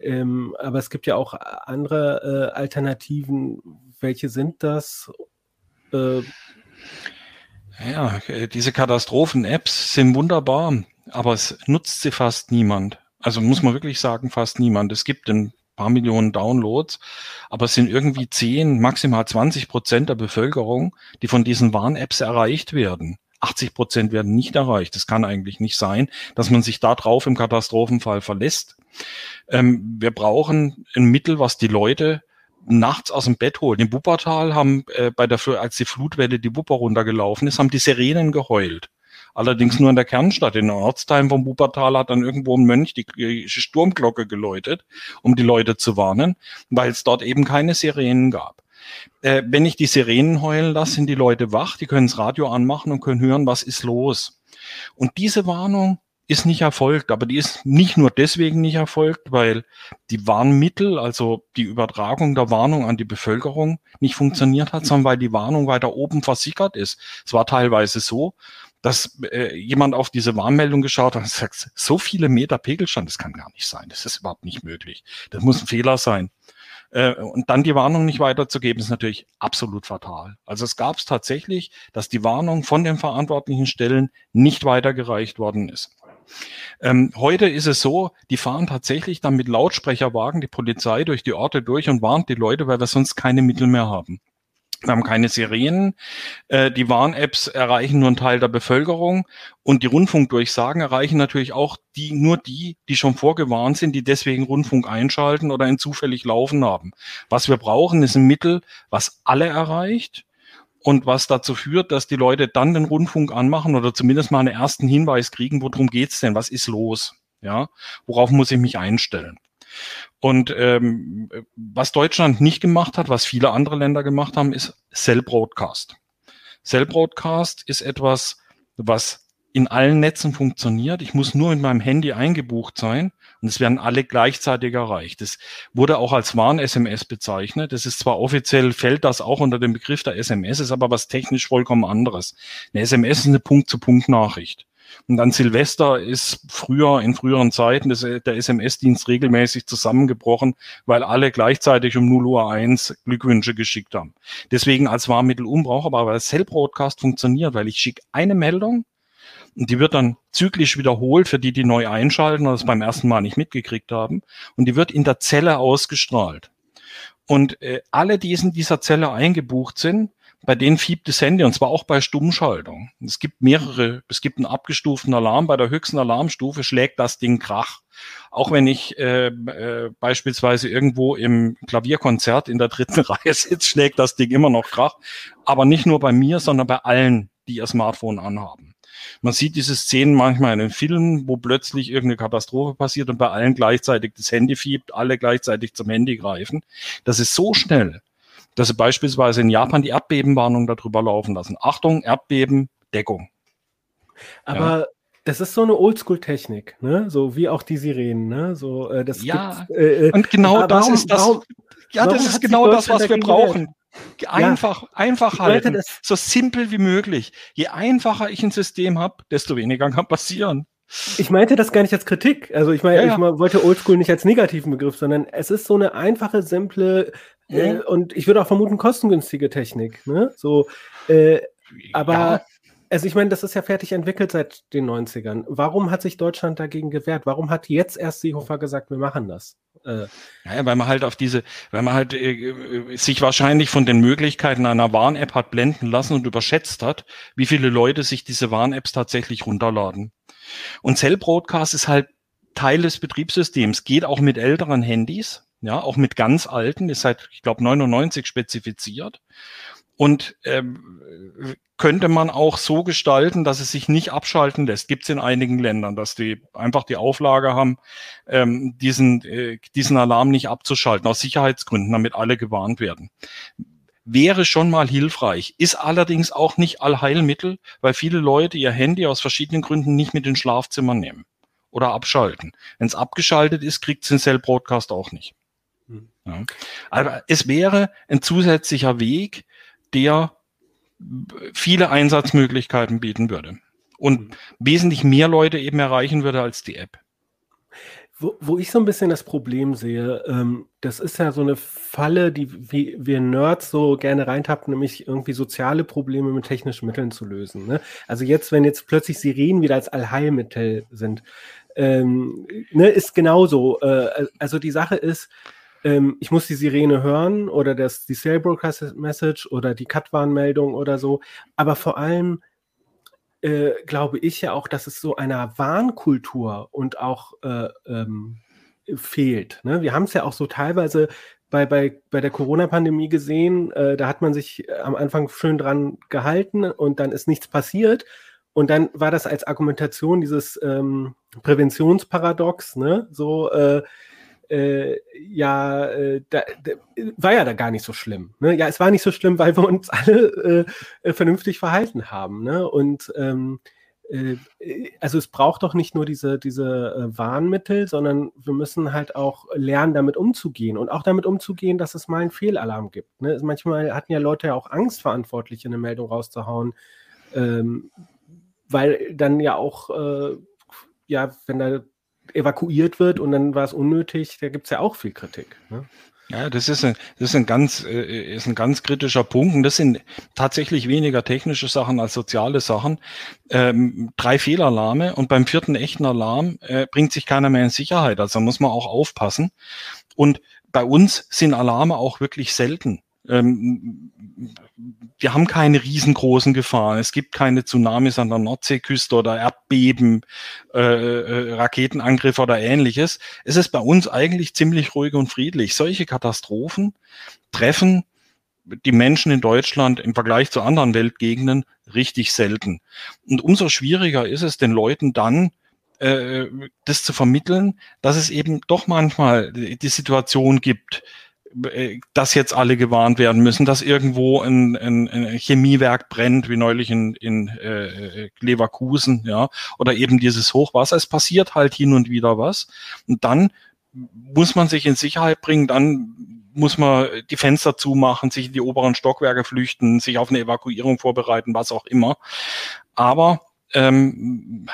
Äh, ähm, aber es gibt ja auch andere äh, Alternativen. Welche sind das? Äh, ja, äh, diese Katastrophen-Apps sind wunderbar, aber es nutzt sie fast niemand. Also muss man wirklich sagen, fast niemand. Es gibt ein paar Millionen Downloads, aber es sind irgendwie 10, maximal 20 Prozent der Bevölkerung, die von diesen Warn-Apps erreicht werden. 80 Prozent werden nicht erreicht. Das kann eigentlich nicht sein, dass man sich da drauf im Katastrophenfall verlässt. Ähm, wir brauchen ein Mittel, was die Leute nachts aus dem Bett holt. Im Wuppertal haben äh, bei der, als die Flutwelle die Wupper runtergelaufen ist, haben die Sirenen geheult. Allerdings nur in der Kernstadt. In den Ortsteilen vom Wuppertal hat dann irgendwo ein Mönch die Sturmglocke geläutet, um die Leute zu warnen, weil es dort eben keine Sirenen gab. Äh, wenn ich die Sirenen heulen lasse, sind die Leute wach, die können das Radio anmachen und können hören, was ist los. Und diese Warnung ist nicht erfolgt, aber die ist nicht nur deswegen nicht erfolgt, weil die Warnmittel, also die Übertragung der Warnung an die Bevölkerung nicht funktioniert hat, sondern weil die Warnung weiter oben versickert ist. Es war teilweise so, dass äh, jemand auf diese Warnmeldung geschaut hat und sagt, so viele Meter Pegelstand, das kann gar nicht sein, das ist überhaupt nicht möglich. Das muss ein Fehler sein. Äh, und dann die Warnung nicht weiterzugeben, ist natürlich absolut fatal. Also es gab es tatsächlich, dass die Warnung von den verantwortlichen Stellen nicht weitergereicht worden ist. Ähm, heute ist es so, die fahren tatsächlich dann mit Lautsprecherwagen die Polizei durch die Orte durch und warnt die Leute, weil wir sonst keine Mittel mehr haben. Wir haben keine Sirenen. Äh, die Warn-Apps erreichen nur einen Teil der Bevölkerung und die Rundfunkdurchsagen erreichen natürlich auch die, nur die, die schon vorgewarnt sind, die deswegen Rundfunk einschalten oder ihn zufällig laufen haben. Was wir brauchen, ist ein Mittel, was alle erreicht und was dazu führt, dass die Leute dann den Rundfunk anmachen oder zumindest mal einen ersten Hinweis kriegen, worum geht's denn, was ist los, ja, worauf muss ich mich einstellen. Und ähm, was Deutschland nicht gemacht hat, was viele andere Länder gemacht haben, ist Cell Broadcast. Cell Broadcast ist etwas, was in allen Netzen funktioniert. Ich muss nur mit meinem Handy eingebucht sein und es werden alle gleichzeitig erreicht. Das wurde auch als Warn-SMS bezeichnet. Das ist zwar offiziell, fällt das auch unter den Begriff der SMS, ist aber was technisch vollkommen anderes. Eine SMS ist eine Punkt-zu-Punkt-Nachricht. Und an Silvester ist früher, in früheren Zeiten, das, der SMS-Dienst regelmäßig zusammengebrochen, weil alle gleichzeitig um 0 Uhr 1 Glückwünsche geschickt haben. Deswegen als Warnmittel unbrauchbar, aber das Cell Broadcast funktioniert, weil ich schicke eine Meldung und die wird dann zyklisch wiederholt für die, die neu einschalten oder es beim ersten Mal nicht mitgekriegt haben. Und die wird in der Zelle ausgestrahlt. Und äh, alle, die in dieser Zelle eingebucht sind, bei denen fiebt das Handy und zwar auch bei Stummschaltung. Es gibt mehrere, es gibt einen abgestuften Alarm. Bei der höchsten Alarmstufe schlägt das Ding Krach. Auch wenn ich äh, äh, beispielsweise irgendwo im Klavierkonzert in der dritten Reihe sitze, schlägt das Ding immer noch Krach. Aber nicht nur bei mir, sondern bei allen, die ihr Smartphone anhaben. Man sieht diese Szenen manchmal in den Filmen, wo plötzlich irgendeine Katastrophe passiert und bei allen gleichzeitig das Handy fiebt, alle gleichzeitig zum Handy greifen. Das ist so schnell, dass sie beispielsweise in Japan die Erdbebenwarnung darüber laufen lassen. Achtung, Erdbeben, Deckung. Aber ja. das ist so eine Oldschool-Technik, ne? So wie auch die Sirenen, ne? So, äh, das ja, äh, äh, und genau das warum, ist das. Warum, ja, das ist genau das, was wir brauchen. Einfach, ja. einfach halten. Das, so simpel wie möglich. Je einfacher ich ein System habe, desto weniger kann passieren. Ich meinte das gar nicht als Kritik. Also ich meine, ja, ja. ich wollte Oldschool nicht als negativen Begriff, sondern es ist so eine einfache, simple äh, und ich würde auch vermuten kostengünstige Technik. Ne? So, äh, aber ja. also ich meine, das ist ja fertig entwickelt seit den 90ern. Warum hat sich Deutschland dagegen gewehrt? Warum hat jetzt erst Seehofer gesagt, wir machen das? Äh, ja, weil man halt auf diese, weil man halt äh, äh, sich wahrscheinlich von den Möglichkeiten einer Warn-App hat blenden lassen und überschätzt hat, wie viele Leute sich diese Warn-Apps tatsächlich runterladen. Und Cell Broadcast ist halt Teil des Betriebssystems, geht auch mit älteren Handys, ja, auch mit ganz alten, ist seit, ich glaube, 99 spezifiziert. Und ähm, könnte man auch so gestalten, dass es sich nicht abschalten lässt. Gibt es in einigen Ländern, dass die einfach die Auflage haben, ähm, diesen, äh, diesen Alarm nicht abzuschalten, aus Sicherheitsgründen, damit alle gewarnt werden wäre schon mal hilfreich, ist allerdings auch nicht Allheilmittel, weil viele Leute ihr Handy aus verschiedenen Gründen nicht mit in Schlafzimmer nehmen oder abschalten. Wenn es abgeschaltet ist, kriegt es den Cell Broadcast auch nicht. Ja. Aber es wäre ein zusätzlicher Weg, der viele Einsatzmöglichkeiten bieten würde und hm. wesentlich mehr Leute eben erreichen würde als die App. Wo, wo ich so ein bisschen das Problem sehe, ähm, das ist ja so eine Falle, die wie, wir Nerds so gerne reintappen, nämlich irgendwie soziale Probleme mit technischen Mitteln zu lösen. Ne? Also jetzt, wenn jetzt plötzlich Sirenen wieder als Allheilmittel sind, ähm, ne, ist genauso. Äh, also die Sache ist, ähm, ich muss die Sirene hören oder das, die Cell Broadcast Message oder die Cut-Warnmeldung oder so, aber vor allem äh, glaube ich ja auch, dass es so einer Warnkultur und auch äh, ähm, fehlt. Ne? Wir haben es ja auch so teilweise bei, bei, bei der Corona-Pandemie gesehen, äh, da hat man sich äh, am Anfang schön dran gehalten und dann ist nichts passiert. Und dann war das als Argumentation dieses ähm, Präventionsparadox, ne? So, äh, äh, ja, äh, da, da, war ja da gar nicht so schlimm. Ne? Ja, es war nicht so schlimm, weil wir uns alle äh, äh vernünftig verhalten haben. Ne? Und ähm, äh, also es braucht doch nicht nur diese, diese äh, Warnmittel, sondern wir müssen halt auch lernen, damit umzugehen und auch damit umzugehen, dass es mal einen Fehlalarm gibt. Ne? Manchmal hatten ja Leute ja auch Angst, Verantwortliche eine Meldung rauszuhauen, ähm, weil dann ja auch, ja, wenn da evakuiert wird und dann war es unnötig, da gibt es ja auch viel Kritik. Ne? Ja, das ist ein, das ist ein ganz, äh, ist ein ganz kritischer Punkt. Und das sind tatsächlich weniger technische Sachen als soziale Sachen. Ähm, drei Fehlalarme und beim vierten echten Alarm äh, bringt sich keiner mehr in Sicherheit. Also muss man auch aufpassen. Und bei uns sind Alarme auch wirklich selten. Ähm, wir haben keine riesengroßen Gefahren. Es gibt keine Tsunamis an der Nordseeküste oder Erdbeben, äh, äh, Raketenangriffe oder ähnliches. Es ist bei uns eigentlich ziemlich ruhig und friedlich. Solche Katastrophen treffen die Menschen in Deutschland im Vergleich zu anderen Weltgegenden richtig selten. Und umso schwieriger ist es den Leuten dann, äh, das zu vermitteln, dass es eben doch manchmal die Situation gibt, dass jetzt alle gewarnt werden müssen, dass irgendwo ein, ein, ein Chemiewerk brennt, wie neulich in, in äh, Leverkusen, ja, oder eben dieses Hochwasser. Es passiert halt hin und wieder was. Und dann muss man sich in Sicherheit bringen, dann muss man die Fenster zumachen, sich in die oberen Stockwerke flüchten, sich auf eine Evakuierung vorbereiten, was auch immer. Aber ähm,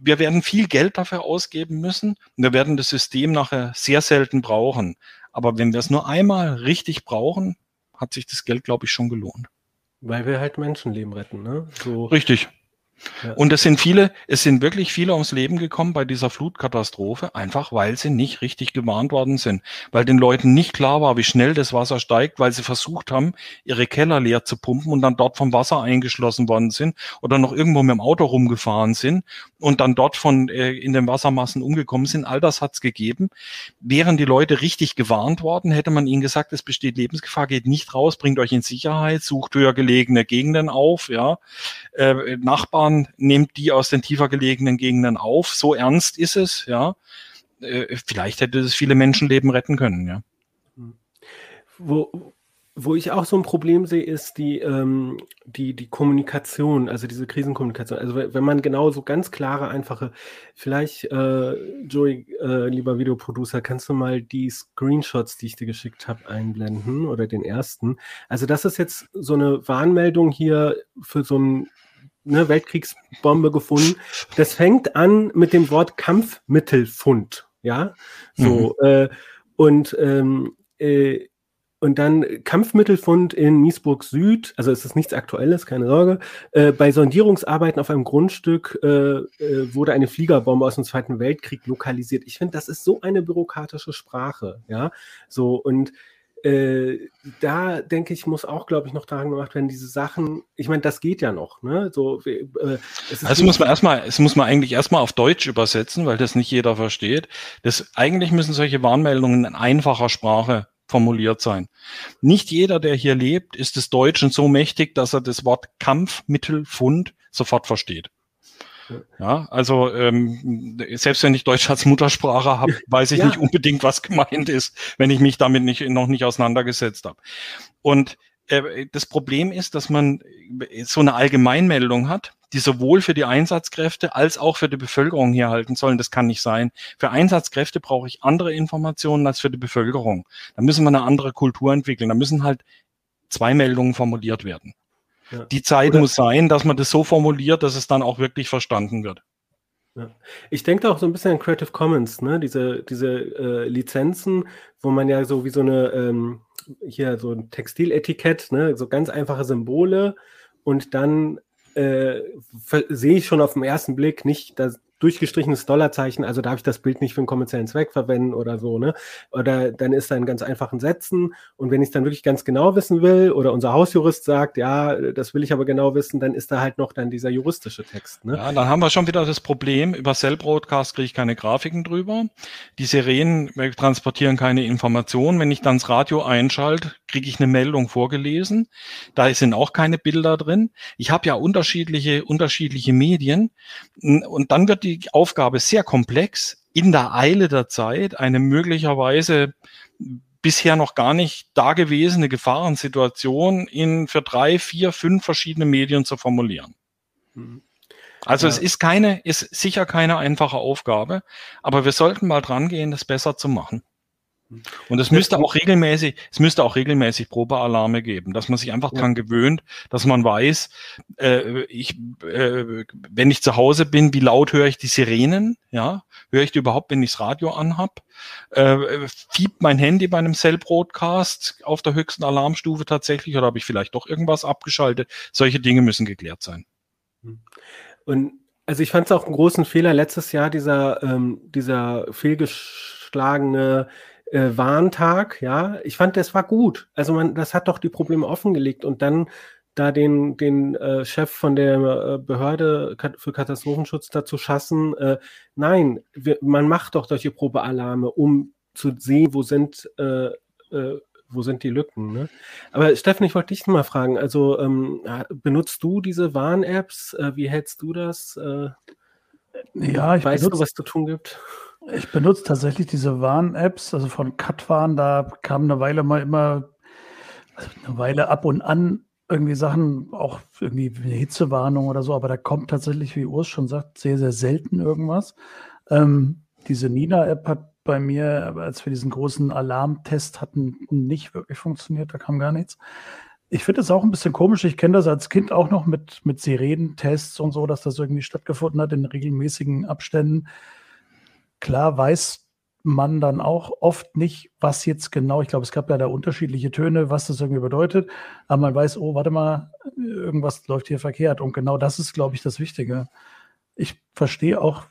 wir werden viel Geld dafür ausgeben müssen. Wir werden das System nachher sehr selten brauchen. Aber wenn wir es nur einmal richtig brauchen, hat sich das Geld, glaube ich, schon gelohnt. Weil wir halt Menschenleben retten, ne? So. Richtig. Und es sind viele, es sind wirklich viele ums Leben gekommen bei dieser Flutkatastrophe, einfach weil sie nicht richtig gewarnt worden sind, weil den Leuten nicht klar war, wie schnell das Wasser steigt, weil sie versucht haben, ihre Keller leer zu pumpen und dann dort vom Wasser eingeschlossen worden sind oder noch irgendwo mit dem Auto rumgefahren sind und dann dort von äh, in den Wassermassen umgekommen sind. All das hat's gegeben. Wären die Leute richtig gewarnt worden, hätte man ihnen gesagt, es besteht Lebensgefahr, geht nicht raus, bringt euch in Sicherheit, sucht höher gelegene Gegenden auf, ja, äh, Nachbarn nehmt die aus den tiefer gelegenen Gegenden auf. So ernst ist es, ja. Äh, vielleicht hätte es viele Menschenleben retten können, ja. Wo, wo ich auch so ein Problem sehe, ist die, ähm, die, die Kommunikation, also diese Krisenkommunikation. Also wenn man genau so ganz klare, einfache, vielleicht, äh, Joey, äh, lieber Videoproducer, kannst du mal die Screenshots, die ich dir geschickt habe, einblenden oder den ersten. Also das ist jetzt so eine Warnmeldung hier für so ein ne, Weltkriegsbombe gefunden. Das fängt an mit dem Wort Kampfmittelfund, ja, so mhm. äh, und ähm, äh, und dann Kampfmittelfund in Miesburg Süd, also es ist nichts Aktuelles, keine Sorge. Äh, bei Sondierungsarbeiten auf einem Grundstück äh, äh, wurde eine Fliegerbombe aus dem Zweiten Weltkrieg lokalisiert. Ich finde, das ist so eine bürokratische Sprache, ja. So und äh, da denke ich, muss auch, glaube ich, noch daran gemacht werden, diese Sachen, ich meine, das geht ja noch, ne? So, äh, also muss man erstmal, es muss man eigentlich erstmal auf Deutsch übersetzen, weil das nicht jeder versteht. Das, eigentlich müssen solche Warnmeldungen in einfacher Sprache formuliert sein. Nicht jeder, der hier lebt, ist des Deutschen so mächtig, dass er das Wort Kampfmittelfund sofort versteht. Ja, also ähm, selbst wenn ich Deutsch als Muttersprache habe, weiß ich ja. nicht unbedingt, was gemeint ist, wenn ich mich damit nicht, noch nicht auseinandergesetzt habe. Und äh, das Problem ist, dass man so eine Allgemeinmeldung hat, die sowohl für die Einsatzkräfte als auch für die Bevölkerung hier halten sollen. Das kann nicht sein. Für Einsatzkräfte brauche ich andere Informationen als für die Bevölkerung. Da müssen wir eine andere Kultur entwickeln. Da müssen halt zwei Meldungen formuliert werden. Ja. Die Zeit Oder muss sein, dass man das so formuliert, dass es dann auch wirklich verstanden wird. Ja. Ich denke auch so ein bisschen an Creative Commons, ne? diese, diese äh, Lizenzen, wo man ja so wie so eine, ähm, hier so ein Textiletikett, ne? so ganz einfache Symbole und dann äh, sehe ich schon auf den ersten Blick nicht, dass durchgestrichenes Dollarzeichen, also darf ich das Bild nicht für einen kommerziellen Zweck verwenden oder so, ne? Oder dann ist da in ganz einfachen Sätzen und wenn ich es dann wirklich ganz genau wissen will oder unser Hausjurist sagt, ja, das will ich aber genau wissen, dann ist da halt noch dann dieser juristische Text, ne? Ja, dann haben wir schon wieder das Problem, über Cell Broadcast kriege ich keine Grafiken drüber. Die Sirenen transportieren keine Informationen. Wenn ich dann das Radio einschalte, kriege ich eine Meldung vorgelesen. Da sind auch keine Bilder drin. Ich habe ja unterschiedliche, unterschiedliche Medien und dann wird die die Aufgabe sehr komplex, in der Eile der Zeit eine möglicherweise bisher noch gar nicht dagewesene Gefahrensituation in für drei, vier, fünf verschiedene Medien zu formulieren. Mhm. Also ja. es ist keine, ist sicher keine einfache Aufgabe, aber wir sollten mal dran gehen, das besser zu machen. Und es müsste auch regelmäßig, es müsste auch regelmäßig Probealarme geben, dass man sich einfach ja. dran gewöhnt, dass man weiß, äh, ich, äh, wenn ich zu Hause bin, wie laut höre ich die Sirenen, ja, höre ich die überhaupt, wenn ich das Radio anhab, äh, fiebt mein Handy bei einem Cell-Broadcast auf der höchsten Alarmstufe tatsächlich oder habe ich vielleicht doch irgendwas abgeschaltet? Solche Dinge müssen geklärt sein. Und also ich fand es auch einen großen Fehler letztes Jahr, dieser, ähm, dieser fehlgeschlagene äh, Warntag, ja. Ich fand, das war gut. Also man, das hat doch die Probleme offengelegt und dann da den, den äh, Chef von der äh, Behörde für Katastrophenschutz dazu schassen, äh, nein, wir, man macht doch solche Probealarme, um zu sehen, wo sind, äh, äh, wo sind die Lücken. Ne? Aber Steffen, ich wollte dich mal fragen, also ähm, benutzt du diese Warn-Apps? Äh, wie hältst du das? ja, ich weißt benutze, du, was zu tun gibt? Ich benutze tatsächlich diese Warn-Apps, also von Katwarn, da kam eine Weile mal immer, also eine Weile ab und an irgendwie Sachen, auch irgendwie eine Hitzewarnung oder so, aber da kommt tatsächlich, wie Urs schon sagt, sehr, sehr selten irgendwas. Ähm, diese Nina-App hat bei mir, als wir diesen großen Alarmtest hatten, nicht wirklich funktioniert, da kam gar nichts. Ich finde es auch ein bisschen komisch. Ich kenne das als Kind auch noch mit, mit Sirenentests und so, dass das irgendwie stattgefunden hat in regelmäßigen Abständen. Klar weiß man dann auch oft nicht, was jetzt genau, ich glaube, es gab ja da unterschiedliche Töne, was das irgendwie bedeutet, aber man weiß, oh, warte mal, irgendwas läuft hier verkehrt und genau das ist, glaube ich, das Wichtige. Ich verstehe auch,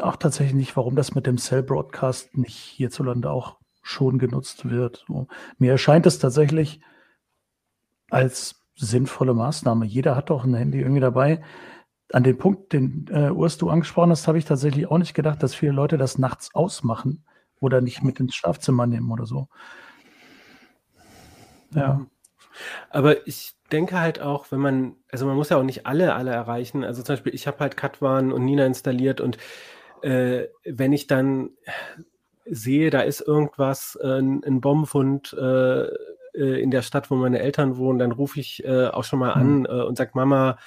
auch tatsächlich nicht, warum das mit dem Cell Broadcast nicht hierzulande auch schon genutzt wird. So. Mir erscheint es tatsächlich als sinnvolle Maßnahme. Jeder hat doch ein Handy irgendwie dabei an den Punkt, den äh, Urs du angesprochen hast, habe ich tatsächlich auch nicht gedacht, dass viele Leute das nachts ausmachen oder nicht mit ins Schlafzimmer nehmen oder so. Ja. Aber ich denke halt auch, wenn man, also man muss ja auch nicht alle, alle erreichen. Also zum Beispiel, ich habe halt Katwan und Nina installiert und äh, wenn ich dann sehe, da ist irgendwas, äh, ein Bombenfund äh, äh, in der Stadt, wo meine Eltern wohnen, dann rufe ich äh, auch schon mal an mhm. äh, und sage, Mama,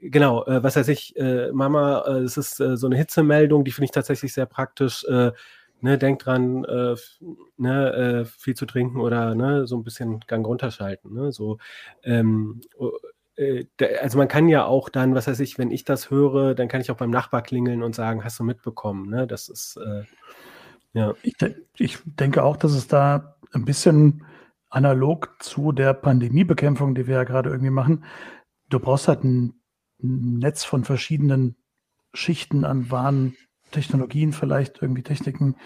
genau, äh, was weiß ich, äh, Mama, äh, es ist äh, so eine Hitzemeldung, die finde ich tatsächlich sehr praktisch. Äh, ne, denk dran, äh, ne, viel zu trinken oder ne, so ein bisschen Gang runterschalten. Ne, so, ähm, äh, also man kann ja auch dann, was weiß ich, wenn ich das höre, dann kann ich auch beim Nachbar klingeln und sagen, hast du mitbekommen? Ne? Das ist ja. Ich, ich denke auch, dass es da ein bisschen analog zu der Pandemiebekämpfung, die wir ja gerade irgendwie machen, du brauchst halt ein Netz von verschiedenen Schichten an Warntechnologien, vielleicht irgendwie Techniken,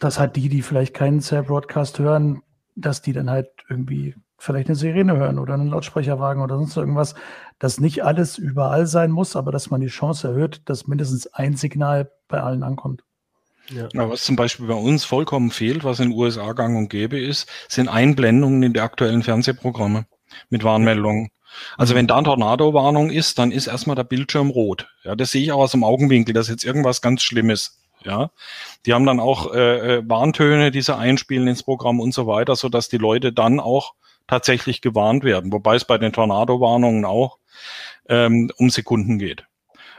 dass halt die, die vielleicht keinen Cell-Broadcast hören, dass die dann halt irgendwie vielleicht eine Sirene hören oder einen Lautsprecherwagen oder sonst irgendwas, dass nicht alles überall sein muss, aber dass man die Chance erhöht, dass mindestens ein Signal bei allen ankommt. Ja. Na, was zum Beispiel bei uns vollkommen fehlt, was in den USA gang und gäbe ist, sind Einblendungen in die aktuellen Fernsehprogramme mit Warnmeldungen. Also wenn da eine Tornado-Warnung ist, dann ist erstmal der Bildschirm rot. Ja, das sehe ich auch aus dem Augenwinkel, dass jetzt irgendwas ganz Schlimmes. Ja, die haben dann auch äh, äh, Warntöne, die sie einspielen ins Programm und so weiter, so dass die Leute dann auch tatsächlich gewarnt werden. Wobei es bei den Tornado-Warnungen auch ähm, um Sekunden geht.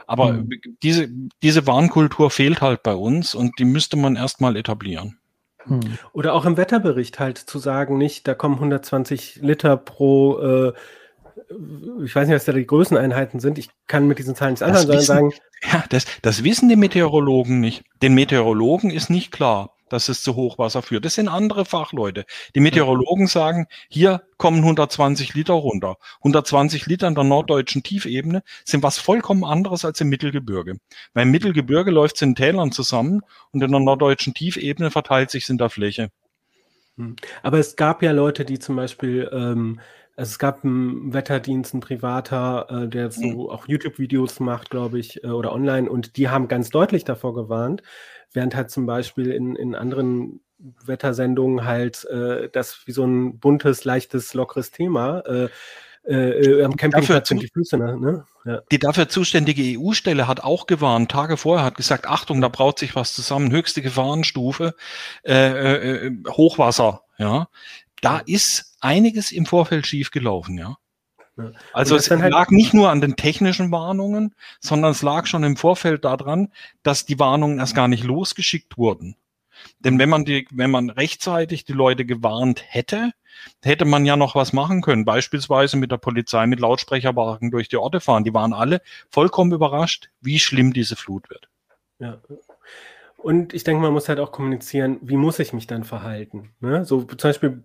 Aber mhm. diese, diese Warnkultur fehlt halt bei uns und die müsste man erstmal etablieren. Mhm. Oder auch im Wetterbericht halt zu sagen, nicht, da kommen 120 Liter pro äh, ich weiß nicht, was da die Größeneinheiten sind. Ich kann mit diesen Zahlen nichts anfangen, sondern sagen. Ja, das, das wissen die Meteorologen nicht. Den Meteorologen ist nicht klar, dass es zu Hochwasser führt. Das sind andere Fachleute. Die Meteorologen sagen, hier kommen 120 Liter runter. 120 Liter in der norddeutschen Tiefebene sind was vollkommen anderes als im Mittelgebirge. Weil im Mittelgebirge läuft es in Tälern zusammen und in der norddeutschen Tiefebene verteilt sich es in der Fläche. Hm. Aber es gab ja Leute, die zum Beispiel ähm, also es gab einen Wetterdienst, ein privater, äh, der so mhm. auch YouTube-Videos macht, glaube ich, äh, oder online, und die haben ganz deutlich davor gewarnt, während halt zum Beispiel in, in anderen Wettersendungen halt äh, das wie so ein buntes, leichtes, lockeres Thema äh, äh, am Campingplatz sind die Füße, ne? Ja. Die dafür zuständige EU-Stelle hat auch gewarnt, Tage vorher hat gesagt, Achtung, da braut sich was zusammen, höchste Gefahrenstufe, äh, äh, Hochwasser, ja da ist einiges im Vorfeld schief gelaufen, ja. ja. Also es halt lag nicht nur an den technischen Warnungen, sondern es lag schon im Vorfeld daran, dass die Warnungen erst gar nicht losgeschickt wurden. Denn wenn man die, wenn man rechtzeitig die Leute gewarnt hätte, hätte man ja noch was machen können. Beispielsweise mit der Polizei mit Lautsprecherwagen durch die Orte fahren. Die waren alle vollkommen überrascht, wie schlimm diese Flut wird. Ja. Und ich denke, man muss halt auch kommunizieren, wie muss ich mich dann verhalten. Ne? So zum Beispiel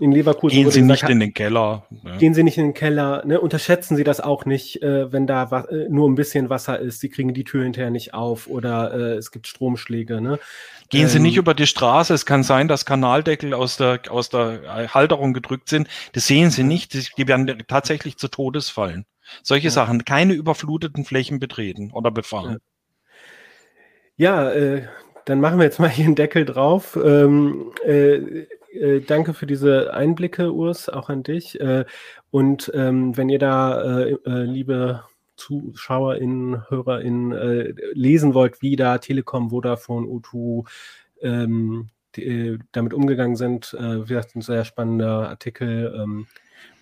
in Leverkusen. Gehen Sie gesagt, nicht in den Keller. Ne? Gehen Sie nicht in den Keller. Ne? Unterschätzen Sie das auch nicht, äh, wenn da äh, nur ein bisschen Wasser ist. Sie kriegen die Tür hinterher nicht auf oder äh, es gibt Stromschläge. Ne? Gehen ähm, Sie nicht über die Straße. Es kann sein, dass Kanaldeckel aus der, aus der Halterung gedrückt sind. Das sehen Sie nicht. Die werden tatsächlich zu Todes fallen. Solche ja. Sachen. Keine überfluteten Flächen betreten oder befahren. Ja. Ja, äh, dann machen wir jetzt mal hier einen Deckel drauf. Ähm, äh, äh, danke für diese Einblicke, Urs, auch an dich. Äh, und ähm, wenn ihr da, äh, liebe ZuschauerInnen, HörerInnen, lesen wollt, wie da Telekom, Vodafone, O2 ähm, damit umgegangen sind, wie gesagt, ein sehr spannender Artikel ähm,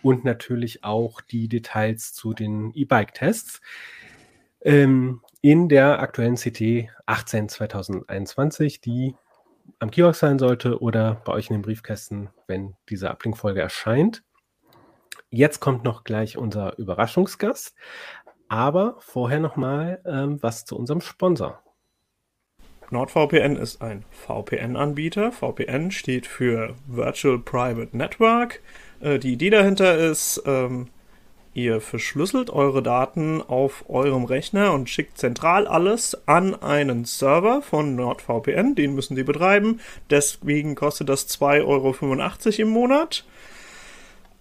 und natürlich auch die Details zu den E-Bike-Tests. Ähm, in der aktuellen CT 18 2021, die am Kiosk sein sollte oder bei euch in den Briefkästen, wenn diese Ablink-Folge erscheint. Jetzt kommt noch gleich unser Überraschungsgast, aber vorher nochmal ähm, was zu unserem Sponsor. NordVPN ist ein VPN-Anbieter. VPN steht für Virtual Private Network. Äh, die Idee dahinter ist, ähm, Ihr verschlüsselt eure Daten auf eurem Rechner und schickt zentral alles an einen Server von NordVPN. Den müssen Sie betreiben. Deswegen kostet das 2,85 Euro im Monat.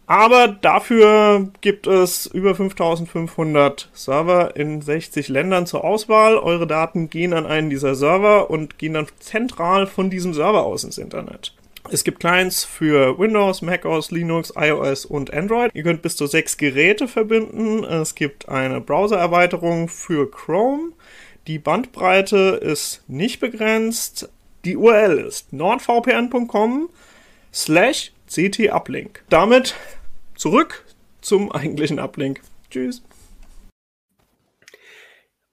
Aber dafür gibt es über 5500 Server in 60 Ländern zur Auswahl. Eure Daten gehen an einen dieser Server und gehen dann zentral von diesem Server aus ins Internet. Es gibt Clients für Windows, macOS, Linux, iOS und Android. Ihr könnt bis zu sechs Geräte verbinden. Es gibt eine Browser-Erweiterung für Chrome. Die Bandbreite ist nicht begrenzt. Die URL ist nordvpn.com slash ctuplink. Damit zurück zum eigentlichen Uplink. Tschüss.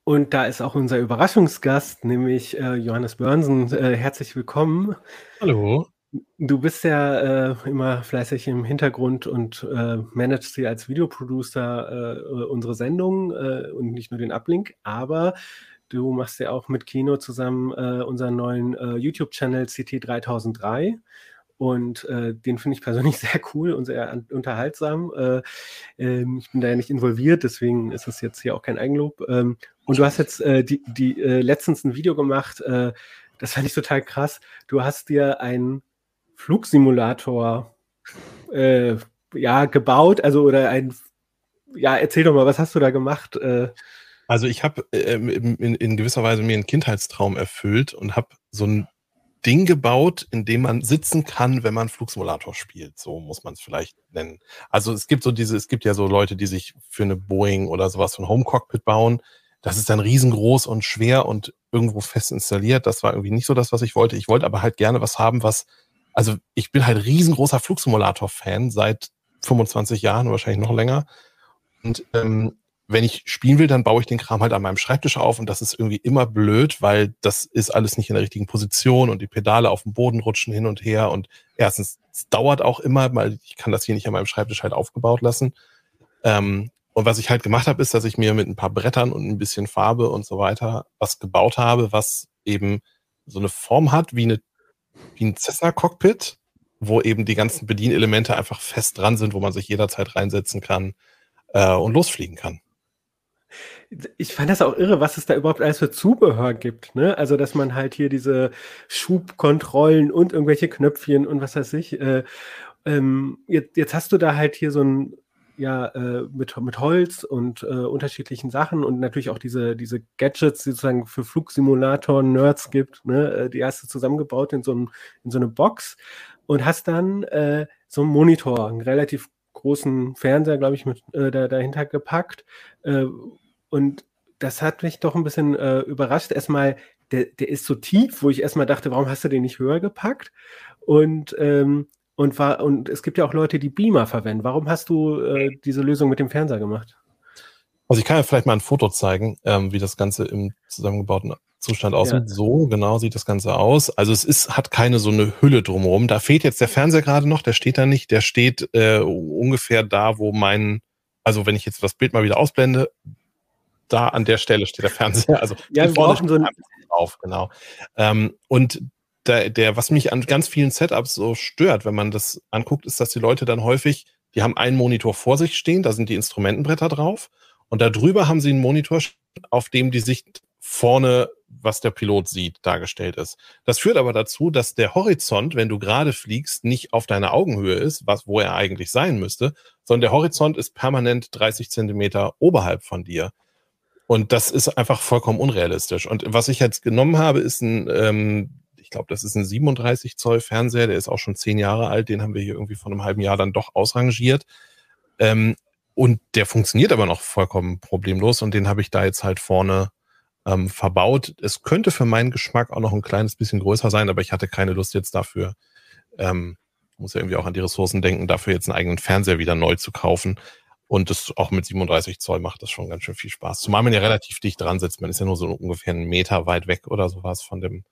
Und da ist auch unser Überraschungsgast, nämlich äh, Johannes Börnsen. Äh, herzlich willkommen. Hallo. Du bist ja äh, immer fleißig im Hintergrund und äh, managst hier als Videoproducer äh, unsere Sendung äh, und nicht nur den Uplink, aber du machst ja auch mit Kino zusammen äh, unseren neuen äh, YouTube-Channel CT3003 und den finde ich persönlich sehr cool und sehr unterhaltsam. Ähm, ich bin da ja nicht involviert, deswegen ist es jetzt hier auch kein Eigenlob. Ähm, und du hast jetzt die, die letztens ein Video gemacht, das fand ich total krass. Du hast dir ein Flugsimulator äh, ja, gebaut, also oder ein, ja, erzähl doch mal, was hast du da gemacht? Äh, also ich habe äh, in, in, gewisser Weise mir einen Kindheitstraum erfüllt und habe so ein Ding gebaut, in dem man sitzen kann, wenn man Flugsimulator spielt. So muss man es vielleicht nennen. Also es gibt so diese, es gibt ja so Leute, die sich für eine Boeing oder sowas von Home Cockpit bauen. Das ist dann riesengroß und schwer und irgendwo fest installiert. Das war irgendwie nicht so das, was ich wollte. Ich wollte aber halt gerne was haben, was also ich bin halt riesengroßer Flugsimulator-Fan seit 25 Jahren, wahrscheinlich noch länger. Und ähm, wenn ich spielen will, dann baue ich den Kram halt an meinem Schreibtisch auf und das ist irgendwie immer blöd, weil das ist alles nicht in der richtigen Position und die Pedale auf dem Boden rutschen hin und her und erstens, es dauert auch immer, weil ich kann das hier nicht an meinem Schreibtisch halt aufgebaut lassen. Ähm, und was ich halt gemacht habe, ist, dass ich mir mit ein paar Brettern und ein bisschen Farbe und so weiter was gebaut habe, was eben so eine Form hat wie eine wie ein Cessna-Cockpit, wo eben die ganzen Bedienelemente einfach fest dran sind, wo man sich jederzeit reinsetzen kann äh, und losfliegen kann. Ich fand das auch irre, was es da überhaupt alles für Zubehör gibt. Ne? Also, dass man halt hier diese Schubkontrollen und irgendwelche Knöpfchen und was weiß ich. Äh, ähm, jetzt, jetzt, hast du da halt hier so ein ja äh, mit, mit Holz und äh, unterschiedlichen Sachen und natürlich auch diese, diese Gadgets, die sozusagen für Flugsimulator-Nerds gibt, ne? Äh, die hast du zusammengebaut in so, einem, in so eine Box und hast dann äh, so einen Monitor, einen relativ großen Fernseher, glaube ich, mit äh, da, dahinter gepackt. Äh, und das hat mich doch ein bisschen äh, überrascht. Erstmal, der, der ist so tief, wo ich erstmal dachte, warum hast du den nicht höher gepackt? Und ähm, und, war, und es gibt ja auch Leute, die Beamer verwenden. Warum hast du äh, diese Lösung mit dem Fernseher gemacht? Also ich kann ja vielleicht mal ein Foto zeigen, ähm, wie das Ganze im zusammengebauten Zustand aussieht. Ja. So genau sieht das Ganze aus. Also es ist, hat keine so eine Hülle drumherum. Da fehlt jetzt der Fernseher gerade noch, der steht da nicht. Der steht äh, ungefähr da, wo mein, also wenn ich jetzt das Bild mal wieder ausblende, da an der Stelle steht der Fernseher. Also ja, wir brauchen so ein, drauf, genau. Ähm, und der, der, was mich an ganz vielen Setups so stört, wenn man das anguckt, ist, dass die Leute dann häufig, die haben einen Monitor vor sich stehen, da sind die Instrumentenbretter drauf und darüber haben sie einen Monitor, auf dem die Sicht vorne, was der Pilot sieht, dargestellt ist. Das führt aber dazu, dass der Horizont, wenn du gerade fliegst, nicht auf deiner Augenhöhe ist, was, wo er eigentlich sein müsste, sondern der Horizont ist permanent 30 Zentimeter oberhalb von dir. Und das ist einfach vollkommen unrealistisch. Und was ich jetzt genommen habe, ist ein ähm, glaube, das ist ein 37 Zoll Fernseher, der ist auch schon zehn Jahre alt, den haben wir hier irgendwie vor einem halben Jahr dann doch ausrangiert. Ähm, und der funktioniert aber noch vollkommen problemlos und den habe ich da jetzt halt vorne ähm, verbaut. Es könnte für meinen Geschmack auch noch ein kleines bisschen größer sein, aber ich hatte keine Lust jetzt dafür, ähm, muss ja irgendwie auch an die Ressourcen denken, dafür jetzt einen eigenen Fernseher wieder neu zu kaufen. Und das auch mit 37 Zoll macht das schon ganz schön viel Spaß. Zumal man ja relativ dicht dran sitzt. Man ist ja nur so ungefähr einen Meter weit weg oder sowas von dem,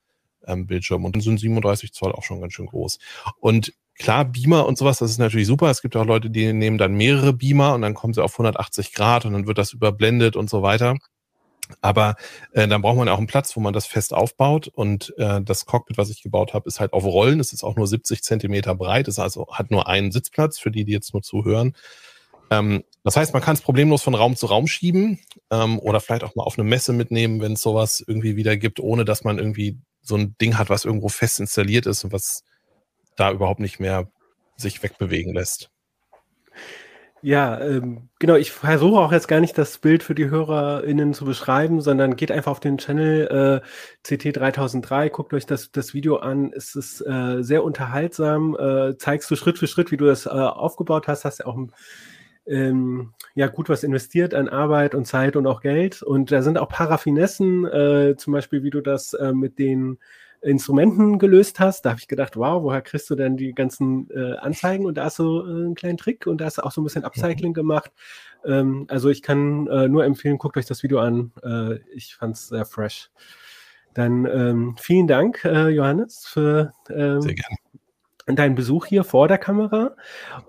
ähm, Bildschirm. Und dann sind 37 Zoll auch schon ganz schön groß. Und klar, Beamer und sowas, das ist natürlich super. Es gibt auch Leute, die nehmen dann mehrere Beamer und dann kommen sie auf 180 Grad und dann wird das überblendet und so weiter. Aber äh, dann braucht man auch einen Platz, wo man das fest aufbaut. Und äh, das Cockpit, was ich gebaut habe, ist halt auf Rollen. Es ist auch nur 70 Zentimeter breit. Es also hat nur einen Sitzplatz für die, die jetzt nur zuhören. Ähm, das heißt, man kann es problemlos von Raum zu Raum schieben ähm, oder vielleicht auch mal auf eine Messe mitnehmen, wenn es sowas irgendwie wieder gibt, ohne dass man irgendwie so ein Ding hat, was irgendwo fest installiert ist und was da überhaupt nicht mehr sich wegbewegen lässt. Ja, ähm, genau. Ich versuche auch jetzt gar nicht das Bild für die HörerInnen zu beschreiben, sondern geht einfach auf den Channel äh, CT3003, guckt euch das, das Video an. Es ist äh, sehr unterhaltsam, äh, zeigst du Schritt für Schritt, wie du das äh, aufgebaut hast. Hast ja auch ähm, ja gut was investiert an Arbeit und Zeit und auch Geld. Und da sind auch Paraffinessen, äh, zum Beispiel, wie du das äh, mit den Instrumenten gelöst hast. Da habe ich gedacht, wow, woher kriegst du denn die ganzen äh, Anzeigen? Und da hast du äh, einen kleinen Trick und da hast du auch so ein bisschen Upcycling gemacht. Ähm, also ich kann äh, nur empfehlen, guckt euch das Video an. Äh, ich fand es sehr fresh. Dann ähm, vielen Dank, äh, Johannes, für ähm, deinen Besuch hier vor der Kamera.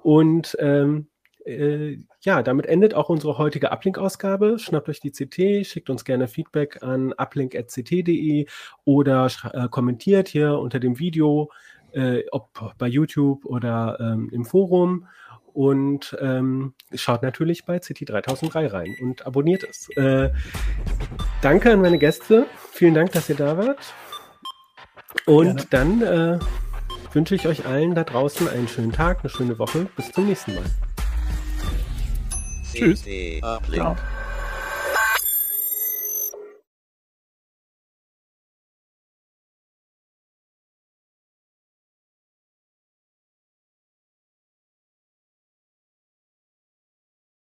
Und ähm, äh, ja, damit endet auch unsere heutige Uplink-Ausgabe. Schnappt euch die CT, schickt uns gerne Feedback an uplink.ct.de oder äh, kommentiert hier unter dem Video, äh, ob bei YouTube oder ähm, im Forum. Und ähm, schaut natürlich bei CT3003 rein und abonniert es. Äh, danke an meine Gäste. Vielen Dank, dass ihr da wart. Und gerne. dann äh, wünsche ich euch allen da draußen einen schönen Tag, eine schöne Woche. Bis zum nächsten Mal. Tschüss. Ciao.